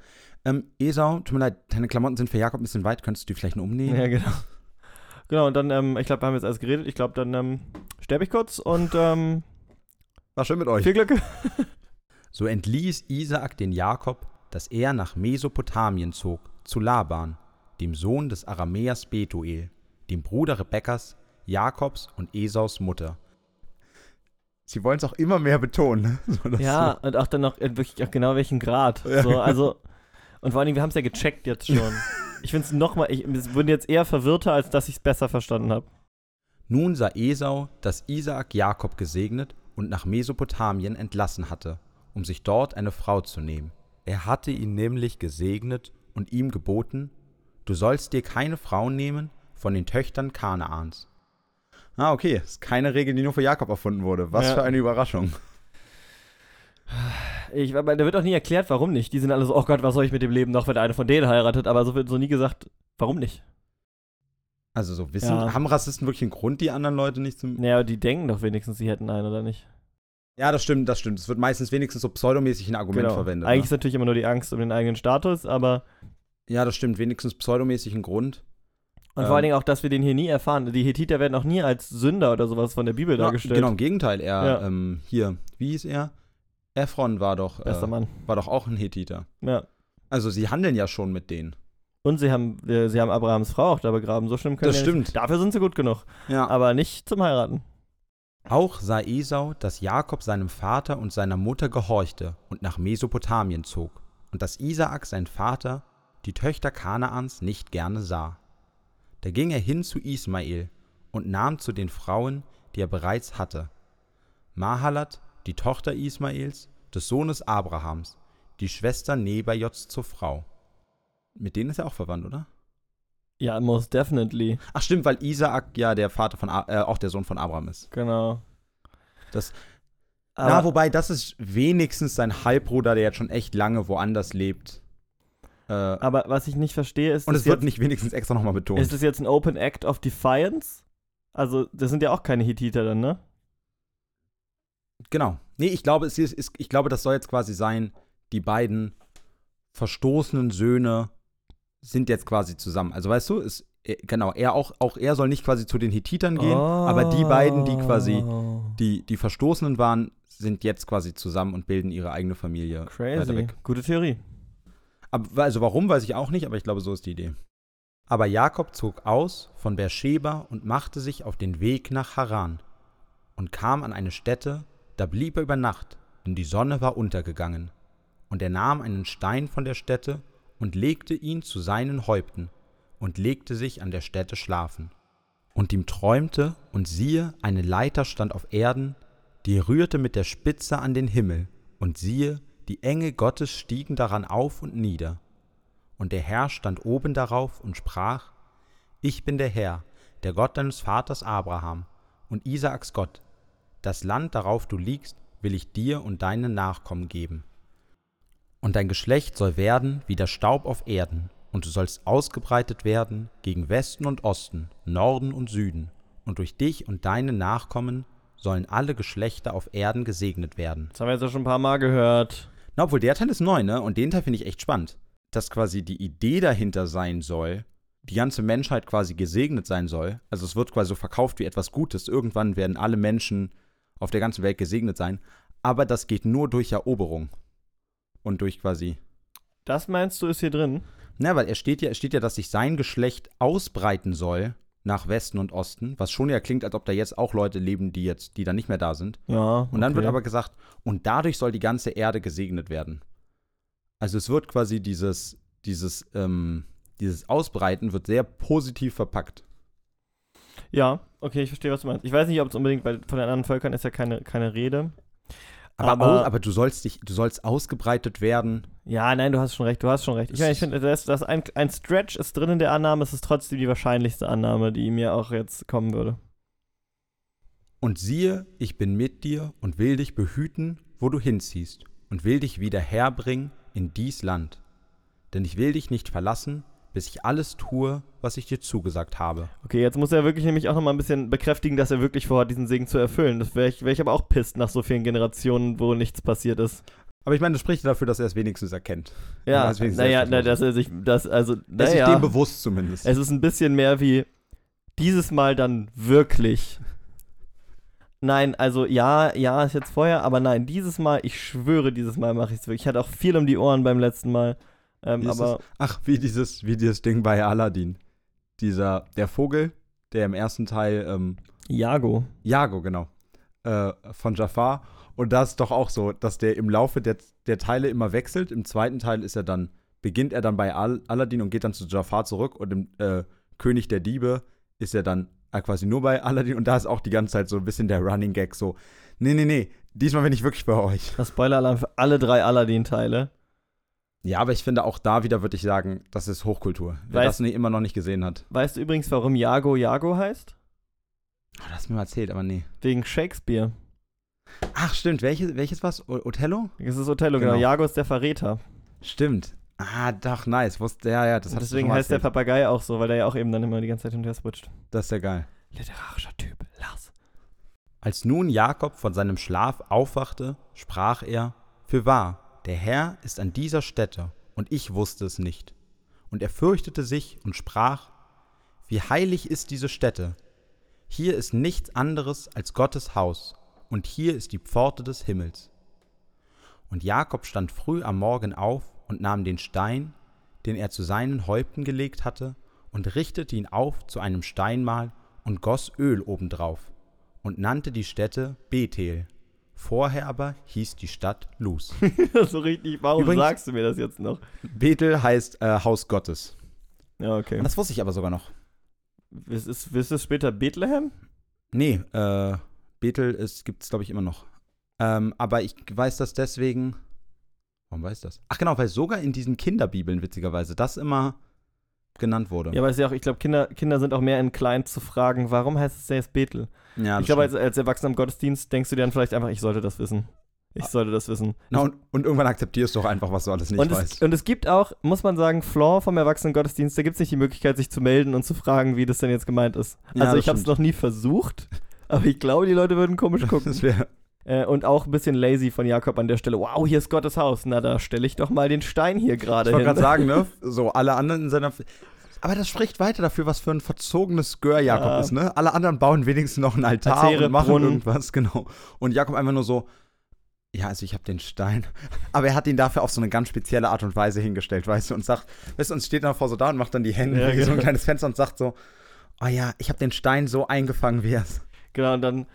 Ähm, Esau, tut mir leid, deine Klamotten sind für Jakob ein bisschen weit, könntest du die vielleicht nur umnähen? Ja, genau. Genau, und dann, ähm, ich glaube, wir haben jetzt alles geredet. Ich glaube, dann ähm, sterbe ich kurz und ähm, War schön mit euch. viel Glück. So entließ Isaak den Jakob, dass er nach Mesopotamien zog, zu Laban, dem Sohn des Aramäers Betuel, dem Bruder Rebekkas, Jakobs und Esaus Mutter. Sie wollen es auch immer mehr betonen. ne? So, Ja, und auch dann noch äh, wirklich auch genau welchen Grad. Ja. So, also, und vor allen Dingen, wir haben es ja gecheckt jetzt schon. Ich finde es nochmal, ich es wurde jetzt eher verwirrter, als dass ich es besser verstanden habe. Nun sah Esau, dass Isaak Jakob gesegnet und nach Mesopotamien entlassen hatte, um sich dort eine Frau zu nehmen. Er hatte ihn nämlich gesegnet und ihm geboten, du sollst dir keine Frau nehmen von den Töchtern Kanaans. Ah, okay, ist keine Regel, die nur für Jakob erfunden wurde. Was Ja. für eine Überraschung. Ich, da wird auch nie erklärt, warum nicht. Die sind alle so, oh Gott, was soll ich mit dem Leben noch, wenn einer von denen heiratet? Aber so wird so nie gesagt, warum nicht. Also so wissen, Ja. haben Rassisten wirklich einen Grund, die anderen Leute nicht zum... Naja, die denken doch wenigstens, sie hätten einen, oder nicht? Ja, das stimmt, das stimmt. Es wird meistens wenigstens so pseudomäßig ein Argument verwendet. Genau. Eigentlich ne? ist natürlich immer nur die Angst um den eigenen Status, aber Ja, das stimmt, wenigstens pseudomäßig ein Grund. und Ähm. vor allen Dingen auch, dass wir den hier nie erfahren. Die Hethiter werden auch nie als Sünder oder sowas von der Bibel Ja, dargestellt. Genau, im Gegenteil. Er, Ja. ähm, hier, wie hieß er? Ephron war doch, Bester äh, Mann. war doch auch ein Hethiter. Ja. Also sie handeln ja schon mit denen. Und sie haben, äh, sie haben Abrahams Frau auch da begraben. So schlimm können Das ja stimmt. Nicht. Dafür sind sie gut genug. Ja. Aber nicht zum Heiraten. Auch sah Esau, dass Jakob seinem Vater und seiner Mutter gehorchte und nach Mesopotamien zog, und dass Isaak sein Vater die Töchter Kanaans nicht gerne sah. Da ging er hin zu Ismael und nahm zu den Frauen, die er bereits hatte, Mahalat, die Tochter Ismaels, des Sohnes Abrahams, die Schwester Nebajots zur Frau. Mit denen ist er auch verwandt, oder? Ja, most definitely. Ach stimmt, weil Isaak ja der Vater von, A äh, auch der Sohn von Abraham ist. Genau. Das, Aber, na, wobei, das ist wenigstens sein Halbbruder, der jetzt schon echt lange woanders lebt. Äh, aber was ich nicht verstehe, ist, und das es wird jetzt, nicht wenigstens extra nochmal betont. ist das jetzt ein Open Act of Defiance? Also, das sind ja auch keine Hittiter dann, ne? Genau. Nee, ich glaube, es ist, ich glaube, das soll jetzt quasi sein, die beiden verstoßenen Söhne sind jetzt quasi zusammen. Also weißt du, ist, äh, genau, er auch, auch er soll nicht quasi zu den Hittitern gehen, aber die beiden, die quasi, Oh. die, die Verstoßenen waren, sind jetzt quasi zusammen und bilden ihre eigene Familie Crazy. Gute Theorie. Aber, also warum, weiß ich auch nicht, aber ich glaube, so ist die Idee. Aber Jakob zog aus von Beersheba und machte sich auf den Weg nach Haran und kam an eine Stätte, da blieb er über Nacht, denn die Sonne war untergegangen. Und er nahm einen Stein von der Stätte und legte ihn zu seinen Häupten und legte sich an der Stätte schlafen. Und ihm träumte, und siehe, eine Leiter stand auf Erden, die rührte mit der Spitze an den Himmel, und siehe, die Engel Gottes stiegen daran auf und nieder. Und der Herr stand oben darauf und sprach, Ich bin der Herr, der Gott deines Vaters Abraham und Isaaks Gott. Das Land, darauf du liegst, will ich dir und deinen Nachkommen geben. Und dein Geschlecht soll werden wie der Staub auf Erden, und du sollst ausgebreitet werden gegen Westen und Osten, Norden und Süden, und durch dich und deine Nachkommen sollen alle Geschlechter auf Erden gesegnet werden. Das haben wir jetzt ja schon ein paar Mal gehört. Na, obwohl der Teil ist neu, ne? Und den Teil finde ich echt spannend. Dass quasi die Idee dahinter sein soll, die ganze Menschheit quasi gesegnet sein soll. Also es wird quasi so verkauft wie etwas Gutes. Irgendwann werden alle Menschen auf der ganzen Welt gesegnet sein. Aber das geht nur durch Eroberung. Und durch quasi. Das meinst du, ist hier drin? Na, weil er steht ja, es steht ja, dass sich sein Geschlecht ausbreiten soll nach Westen und Osten, was schon ja klingt, als ob da jetzt auch Leute leben, die jetzt, die dann nicht mehr da sind. Ja. Und dann okay. wird aber gesagt, und dadurch soll die ganze Erde gesegnet werden. Also es wird quasi dieses, dieses, ähm, dieses Ausbreiten wird sehr positiv verpackt. Ja, okay, ich verstehe, was du meinst. Ich weiß nicht, ob es unbedingt, weil von den anderen Völkern ist ja keine, keine Rede. Aber, Aber- au- aber du sollst dich, du sollst ausgebreitet werden. Ja, nein, du hast schon recht, du hast schon recht. Ich, ich finde, das, das ein, ein Stretch ist drin in der Annahme, es ist trotzdem die wahrscheinlichste Annahme, die mir auch jetzt kommen würde. Und siehe, ich bin mit dir und will dich behüten, wo du hinziehst, und will dich wieder herbringen in dies Land. Denn ich will dich nicht verlassen, bis ich alles tue, was ich dir zugesagt habe. Okay, jetzt muss er wirklich nämlich auch nochmal ein bisschen bekräftigen, dass er wirklich vorhat, diesen Segen zu erfüllen. Das wäre ich, wär ich aber auch pisst nach so vielen Generationen, wo nichts passiert ist. Aber ich meine, das spricht dafür, dass er es wenigstens erkennt. Er Ja, naja, na, dass er sich, das, also, Er ist sich naja, dem bewusst zumindest. es ist ein bisschen mehr wie dieses Mal dann wirklich. Nein, also ja, ja, ist jetzt vorher, aber nein, dieses Mal, ich schwöre, dieses Mal mache ich es wirklich. Ich hatte auch viel um die Ohren beim letzten Mal. Ähm, Wie aber Ach, wie dieses, wie dieses Ding bei Aladdin. Dieser, der Vogel, der im ersten Teil, ähm, Jago. Jago, genau, äh, von Jafar. Und da ist doch auch so, dass der im Laufe der, der Teile immer wechselt. Im zweiten Teil ist er dann, beginnt er dann bei Al Aladdin und geht dann zu Jafar zurück. Und im äh, König der Diebe ist er dann äh, quasi nur bei Aladdin. Und da ist auch die ganze Zeit so ein bisschen der Running Gag so, nee, nee, nee, diesmal bin ich wirklich bei euch. Das Spoiler-Alarm für alle drei Aladdin-Teile. Ja, aber ich finde auch da wieder würde ich sagen, das ist Hochkultur. Wer Weiß- das nie, immer noch nicht gesehen hat. Weißt du übrigens, warum Jago Jago heißt? Oh, das hast du mir mal erzählt, aber nee. Wegen Shakespeare. Ach, stimmt. Welches, welches was? O Othello? Das ist Othello, genau. Genau. Jago ist der Verräter. Stimmt. Ah, doch, nice. Wusste, ja, ja, das hat deswegen heißt der Papagei auch so, weil der ja auch eben dann immer die ganze Zeit hin und her switcht. Das ist ja geil. Literarischer Typ, Lars. Als nun Jakob von seinem Schlaf aufwachte, sprach er: Für wahr, der Herr ist an dieser Stätte, und ich wusste es nicht. Und er fürchtete sich und sprach: Wie heilig ist diese Stätte! Hier ist nichts anderes als Gottes Haus, und hier ist die Pforte des Himmels. Und Jakob stand früh am Morgen auf und nahm den Stein, den er zu seinen Häupten gelegt hatte, und richtete ihn auf zu einem Steinmal und goss Öl obendrauf und nannte die Stätte Bethel. Vorher aber hieß die Stadt Luz. so richtig, warum Übrigens- sagst du mir das jetzt noch? Bethel heißt äh, Haus Gottes. Ja, okay. Das wusste ich aber sogar noch. Ist es, ist es später Bethlehem? Nee, äh, Bethel gibt es, glaube ich, immer noch. Ähm, aber ich weiß das deswegen. Warum weiß ich das? Ach genau, weil sogar in diesen Kinderbibeln, witzigerweise, das immer genannt wurde. Ja, aber ist ja auch, ich glaube, Kinder, Kinder sind auch mehr inclined zu fragen, warum heißt es denn jetzt Bethel? Ja, ich glaube, als, als Erwachsener im Gottesdienst denkst du dir dann vielleicht einfach, ich sollte das wissen. Ich sollte das wissen. Na, und, und irgendwann akzeptierst du auch einfach, was du alles nicht und weißt. Es, und es gibt auch, muss man sagen, Flaw vom Erwachsenen-Gottesdienst, da gibt es nicht die Möglichkeit, sich zu melden und zu fragen, wie das denn jetzt gemeint ist. Ja, Also das ich habe es noch nie versucht, aber ich glaube, die Leute würden komisch gucken. Das wäre äh, und auch ein bisschen lazy von Jakob an der Stelle. Wow, hier ist Gottes Haus. Na, da stelle ich doch mal den Stein hier gerade Ich wollte hin. gerade sagen, ne? So, alle anderen in seiner. Aber das spricht weiter dafür, was für ein verzogenes Gör Jakob Ja. ist, ne? Alle anderen bauen wenigstens noch einen Altar Altäre, und machen Brunnen. irgendwas, genau. Und Jakob einfach nur so. Ja, also ich habe den Stein. Aber er hat ihn dafür auf so eine ganz spezielle Art und Weise hingestellt, weißt du, und sagt, weißt du, und steht dann vor so da und macht dann die Hände Ja, so ein genau. kleines Fenster und sagt so, oh ja, ich habe den Stein so eingefangen, wie er es. Genau, und dann,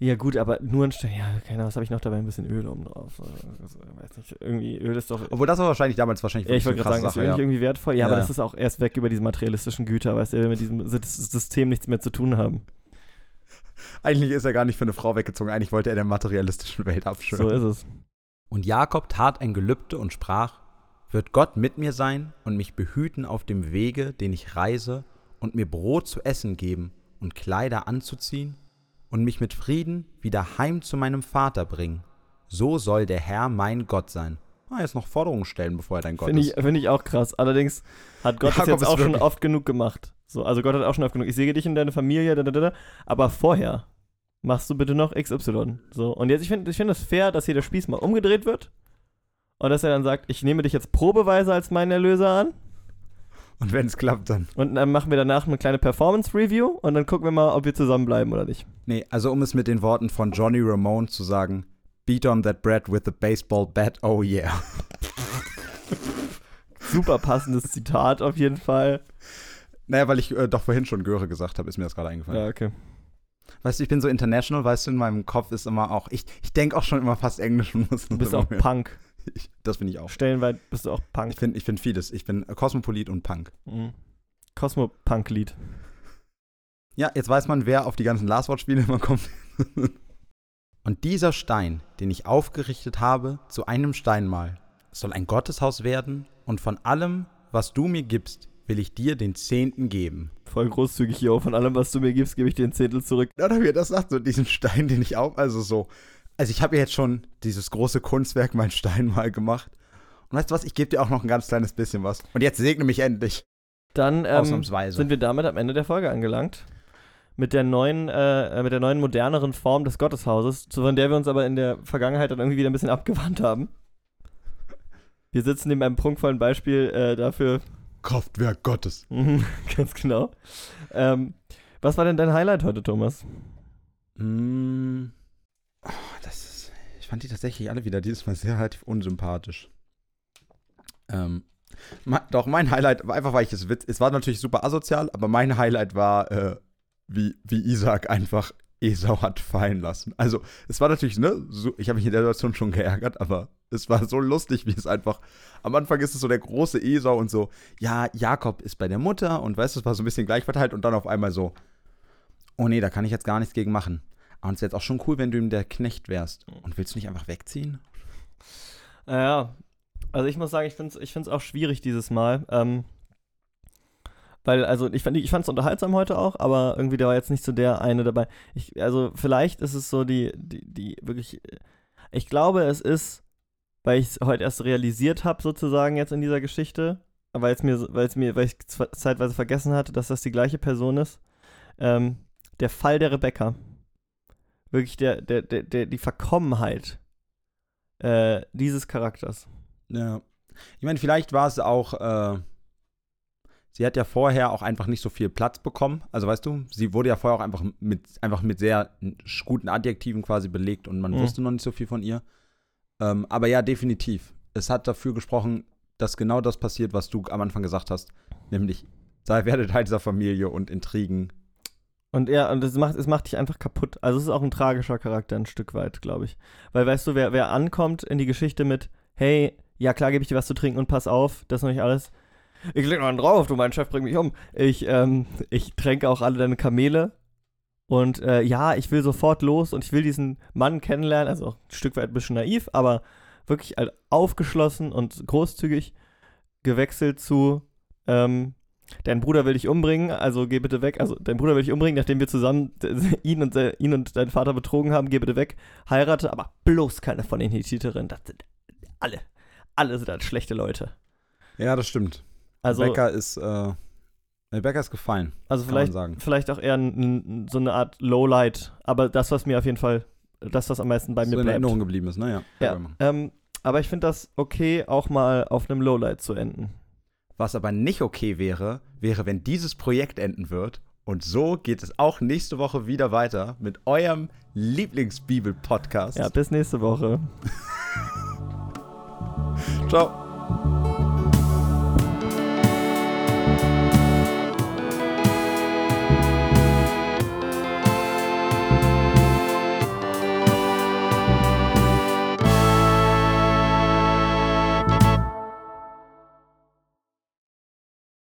ja gut, aber nur ein Stein. Ja, keine Ahnung, was habe ich noch dabei? Ein bisschen Öl oben drauf. Also, weiß nicht, irgendwie, Öl ist doch. Obwohl das war wahrscheinlich damals wahrscheinlich Ja, ich wollte gerade sagen, krasse ist Sache, irgendwie, wertvoll. Ja, Ja, aber ja. das ist auch erst weg über diese materialistischen Güter, weißt du, wir mit diesem Sy- System nichts mehr zu tun haben. Eigentlich ist er gar nicht für eine Frau weggezogen, eigentlich wollte er der materialistischen Welt abschwören. So ist es. Und Jakob tat ein Gelübde und sprach, wird Gott mit mir sein und mich behüten auf dem Wege, den ich reise, und mir Brot zu essen geben und Kleider anzuziehen, und mich mit Frieden wieder heim zu meinem Vater bringen. So soll der Herr mein Gott sein. Ah, jetzt noch Forderungen stellen, bevor er dein Gott Finde ich, ist. find ich auch krass. Allerdings hat Gott das Jakob jetzt ist auch schon oft genug gemacht. So, also Gott hat auch schon oft genug. Ich sehe dich in deine Familie, da, da, da, da, aber vorher machst du bitte noch XY. So, und jetzt, ich finde ich find es fair, dass hier der Spieß mal umgedreht wird. Und dass er dann sagt, ich nehme dich jetzt probeweise als meinen Erlöser an. Und wenn es klappt, dann. Und dann machen wir danach eine kleine Performance-Review und dann gucken wir mal, ob wir zusammenbleiben oder nicht. Nee, also um es mit den Worten von Johnny Ramone zu sagen, beat on that bread with the baseball bat, oh yeah. Super passendes Zitat auf jeden Fall. Naja, weil ich äh, doch vorhin schon Göre gesagt habe, ist mir das gerade eingefallen. Ja, okay. Weißt du, ich bin so international, weißt du, in meinem Kopf ist immer auch, ich, ich denke auch schon immer fast Englisch und muss Du bist auch Punk. Ich, das bin ich auch. Stellenweit bist du auch Punk. Ich finde ich find vieles. Ich bin Kosmopolit und Punk. Mhm. Cosmo-Punk-Lied. Ja, jetzt weiß man, wer auf die ganzen Last Watch-Spiele immer kommt. und dieser Stein, den ich aufgerichtet habe, zu einem Steinmal, soll ein Gotteshaus werden und von allem, was du mir gibst, will ich dir den Zehnten geben. Voll großzügig hier. Von allem, was du mir gibst, gebe ich dir ein Zehntel zurück. Ja, da mir das sagt, so diesen Stein, den ich auf, also so, also ich habe ja jetzt schon dieses große Kunstwerk, mein Stein mal gemacht. Und weißt du was, ich gebe dir auch noch ein ganz kleines bisschen was. Und jetzt segne mich endlich. Dann ähm, sind wir damit am Ende der Folge angelangt. Mit der neuen, äh, mit der neuen moderneren Form des Gotteshauses, zu- von der wir uns aber in der Vergangenheit dann irgendwie wieder ein bisschen abgewandt haben. Wir sitzen neben einem prunkvollen Beispiel äh, dafür, Kraftwerk Gottes. Mhm, ganz genau. Ähm, was war denn dein Highlight heute, Thomas? Mm, oh, das ist, ich fand die tatsächlich alle wieder dieses Mal sehr relativ unsympathisch. Ähm, doch, mein Highlight war einfach, weil ich es witz, es war natürlich super asozial, aber mein Highlight war, äh, wie, wie Isaac einfach Esau hat fallen lassen. Also, es war natürlich, ne, so, ich habe mich in der Situation schon geärgert, aber es war so lustig, wie es einfach, am Anfang ist es so der große Esau und so, ja, Jakob ist bei der Mutter und weißt du, es war so ein bisschen gleich verteilt und dann auf einmal so, oh nee, da kann ich jetzt gar nichts gegen machen. Aber es ist jetzt auch schon cool, wenn du ihm der Knecht wärst. Und willst du nicht einfach wegziehen? Naja, also ich muss sagen, ich finde es ich find's auch schwierig dieses Mal. Ähm, weil, also ich fand ich es unterhaltsam heute auch, aber irgendwie da war jetzt nicht so der eine dabei. Ich, also vielleicht ist es so die, die, die wirklich, ich glaube, es ist, weil ich es heute erst realisiert habe, sozusagen jetzt in dieser Geschichte, weil es mir, weil es mir, weil ich zeitweise vergessen hatte, dass das die gleiche Person ist, ähm, der Fall der Rebecca. Wirklich der, der, der, der, die Verkommenheit äh, dieses Charakters. Ja. Ich meine, vielleicht war es auch, äh, sie hat ja vorher auch einfach nicht so viel Platz bekommen. Also weißt du, sie wurde ja vorher auch einfach mit, einfach mit sehr guten Adjektiven quasi belegt und man Mhm. wusste noch nicht so viel von ihr. Ähm, aber ja, definitiv. Es hat dafür gesprochen, dass genau das passiert, was du am Anfang gesagt hast. Nämlich, sei werde Teil dieser Familie und Intrigen. Und ja, und es macht, es macht dich einfach kaputt. Also es ist auch ein tragischer Charakter ein Stück weit, glaube ich. Weil weißt du, wer, wer ankommt in die Geschichte mit, hey, ja klar gebe ich dir was zu trinken und pass auf, das ist noch nicht alles. Ich leg noch einen drauf, du, mein Chef bringt mich um. Ich, ähm, ich tränke auch alle deine Kamele. Und äh, ja, ich will sofort los und ich will diesen Mann kennenlernen. Also auch ein Stück weit ein bisschen naiv, aber wirklich halt aufgeschlossen und großzügig gewechselt zu, ähm, dein Bruder will dich umbringen, also geh bitte weg. Also dein Bruder will dich umbringen, nachdem wir zusammen ihn und, ihn und deinen Vater betrogen haben, geh bitte weg, heirate, aber bloß keine von den Hethiterinnen. Das sind alle, alle sind halt schlechte Leute. Ja, das stimmt. Also, Rebecca ist, äh, Rebecca ist gefallen. also vielleicht, vielleicht auch eher so eine Art Lowlight, aber das, was mir auf jeden Fall, das, was am meisten bei so mir in bleibt. Erinnerung geblieben ist, ne? Ja. Ja, ähm, aber ich finde das okay, auch mal auf einem Lowlight zu enden. Was aber nicht okay wäre, wäre, wenn dieses Projekt enden wird. Und so geht es auch nächste Woche wieder weiter mit eurem Lieblingsbibel-Podcast. Ja, bis nächste Woche. Ciao.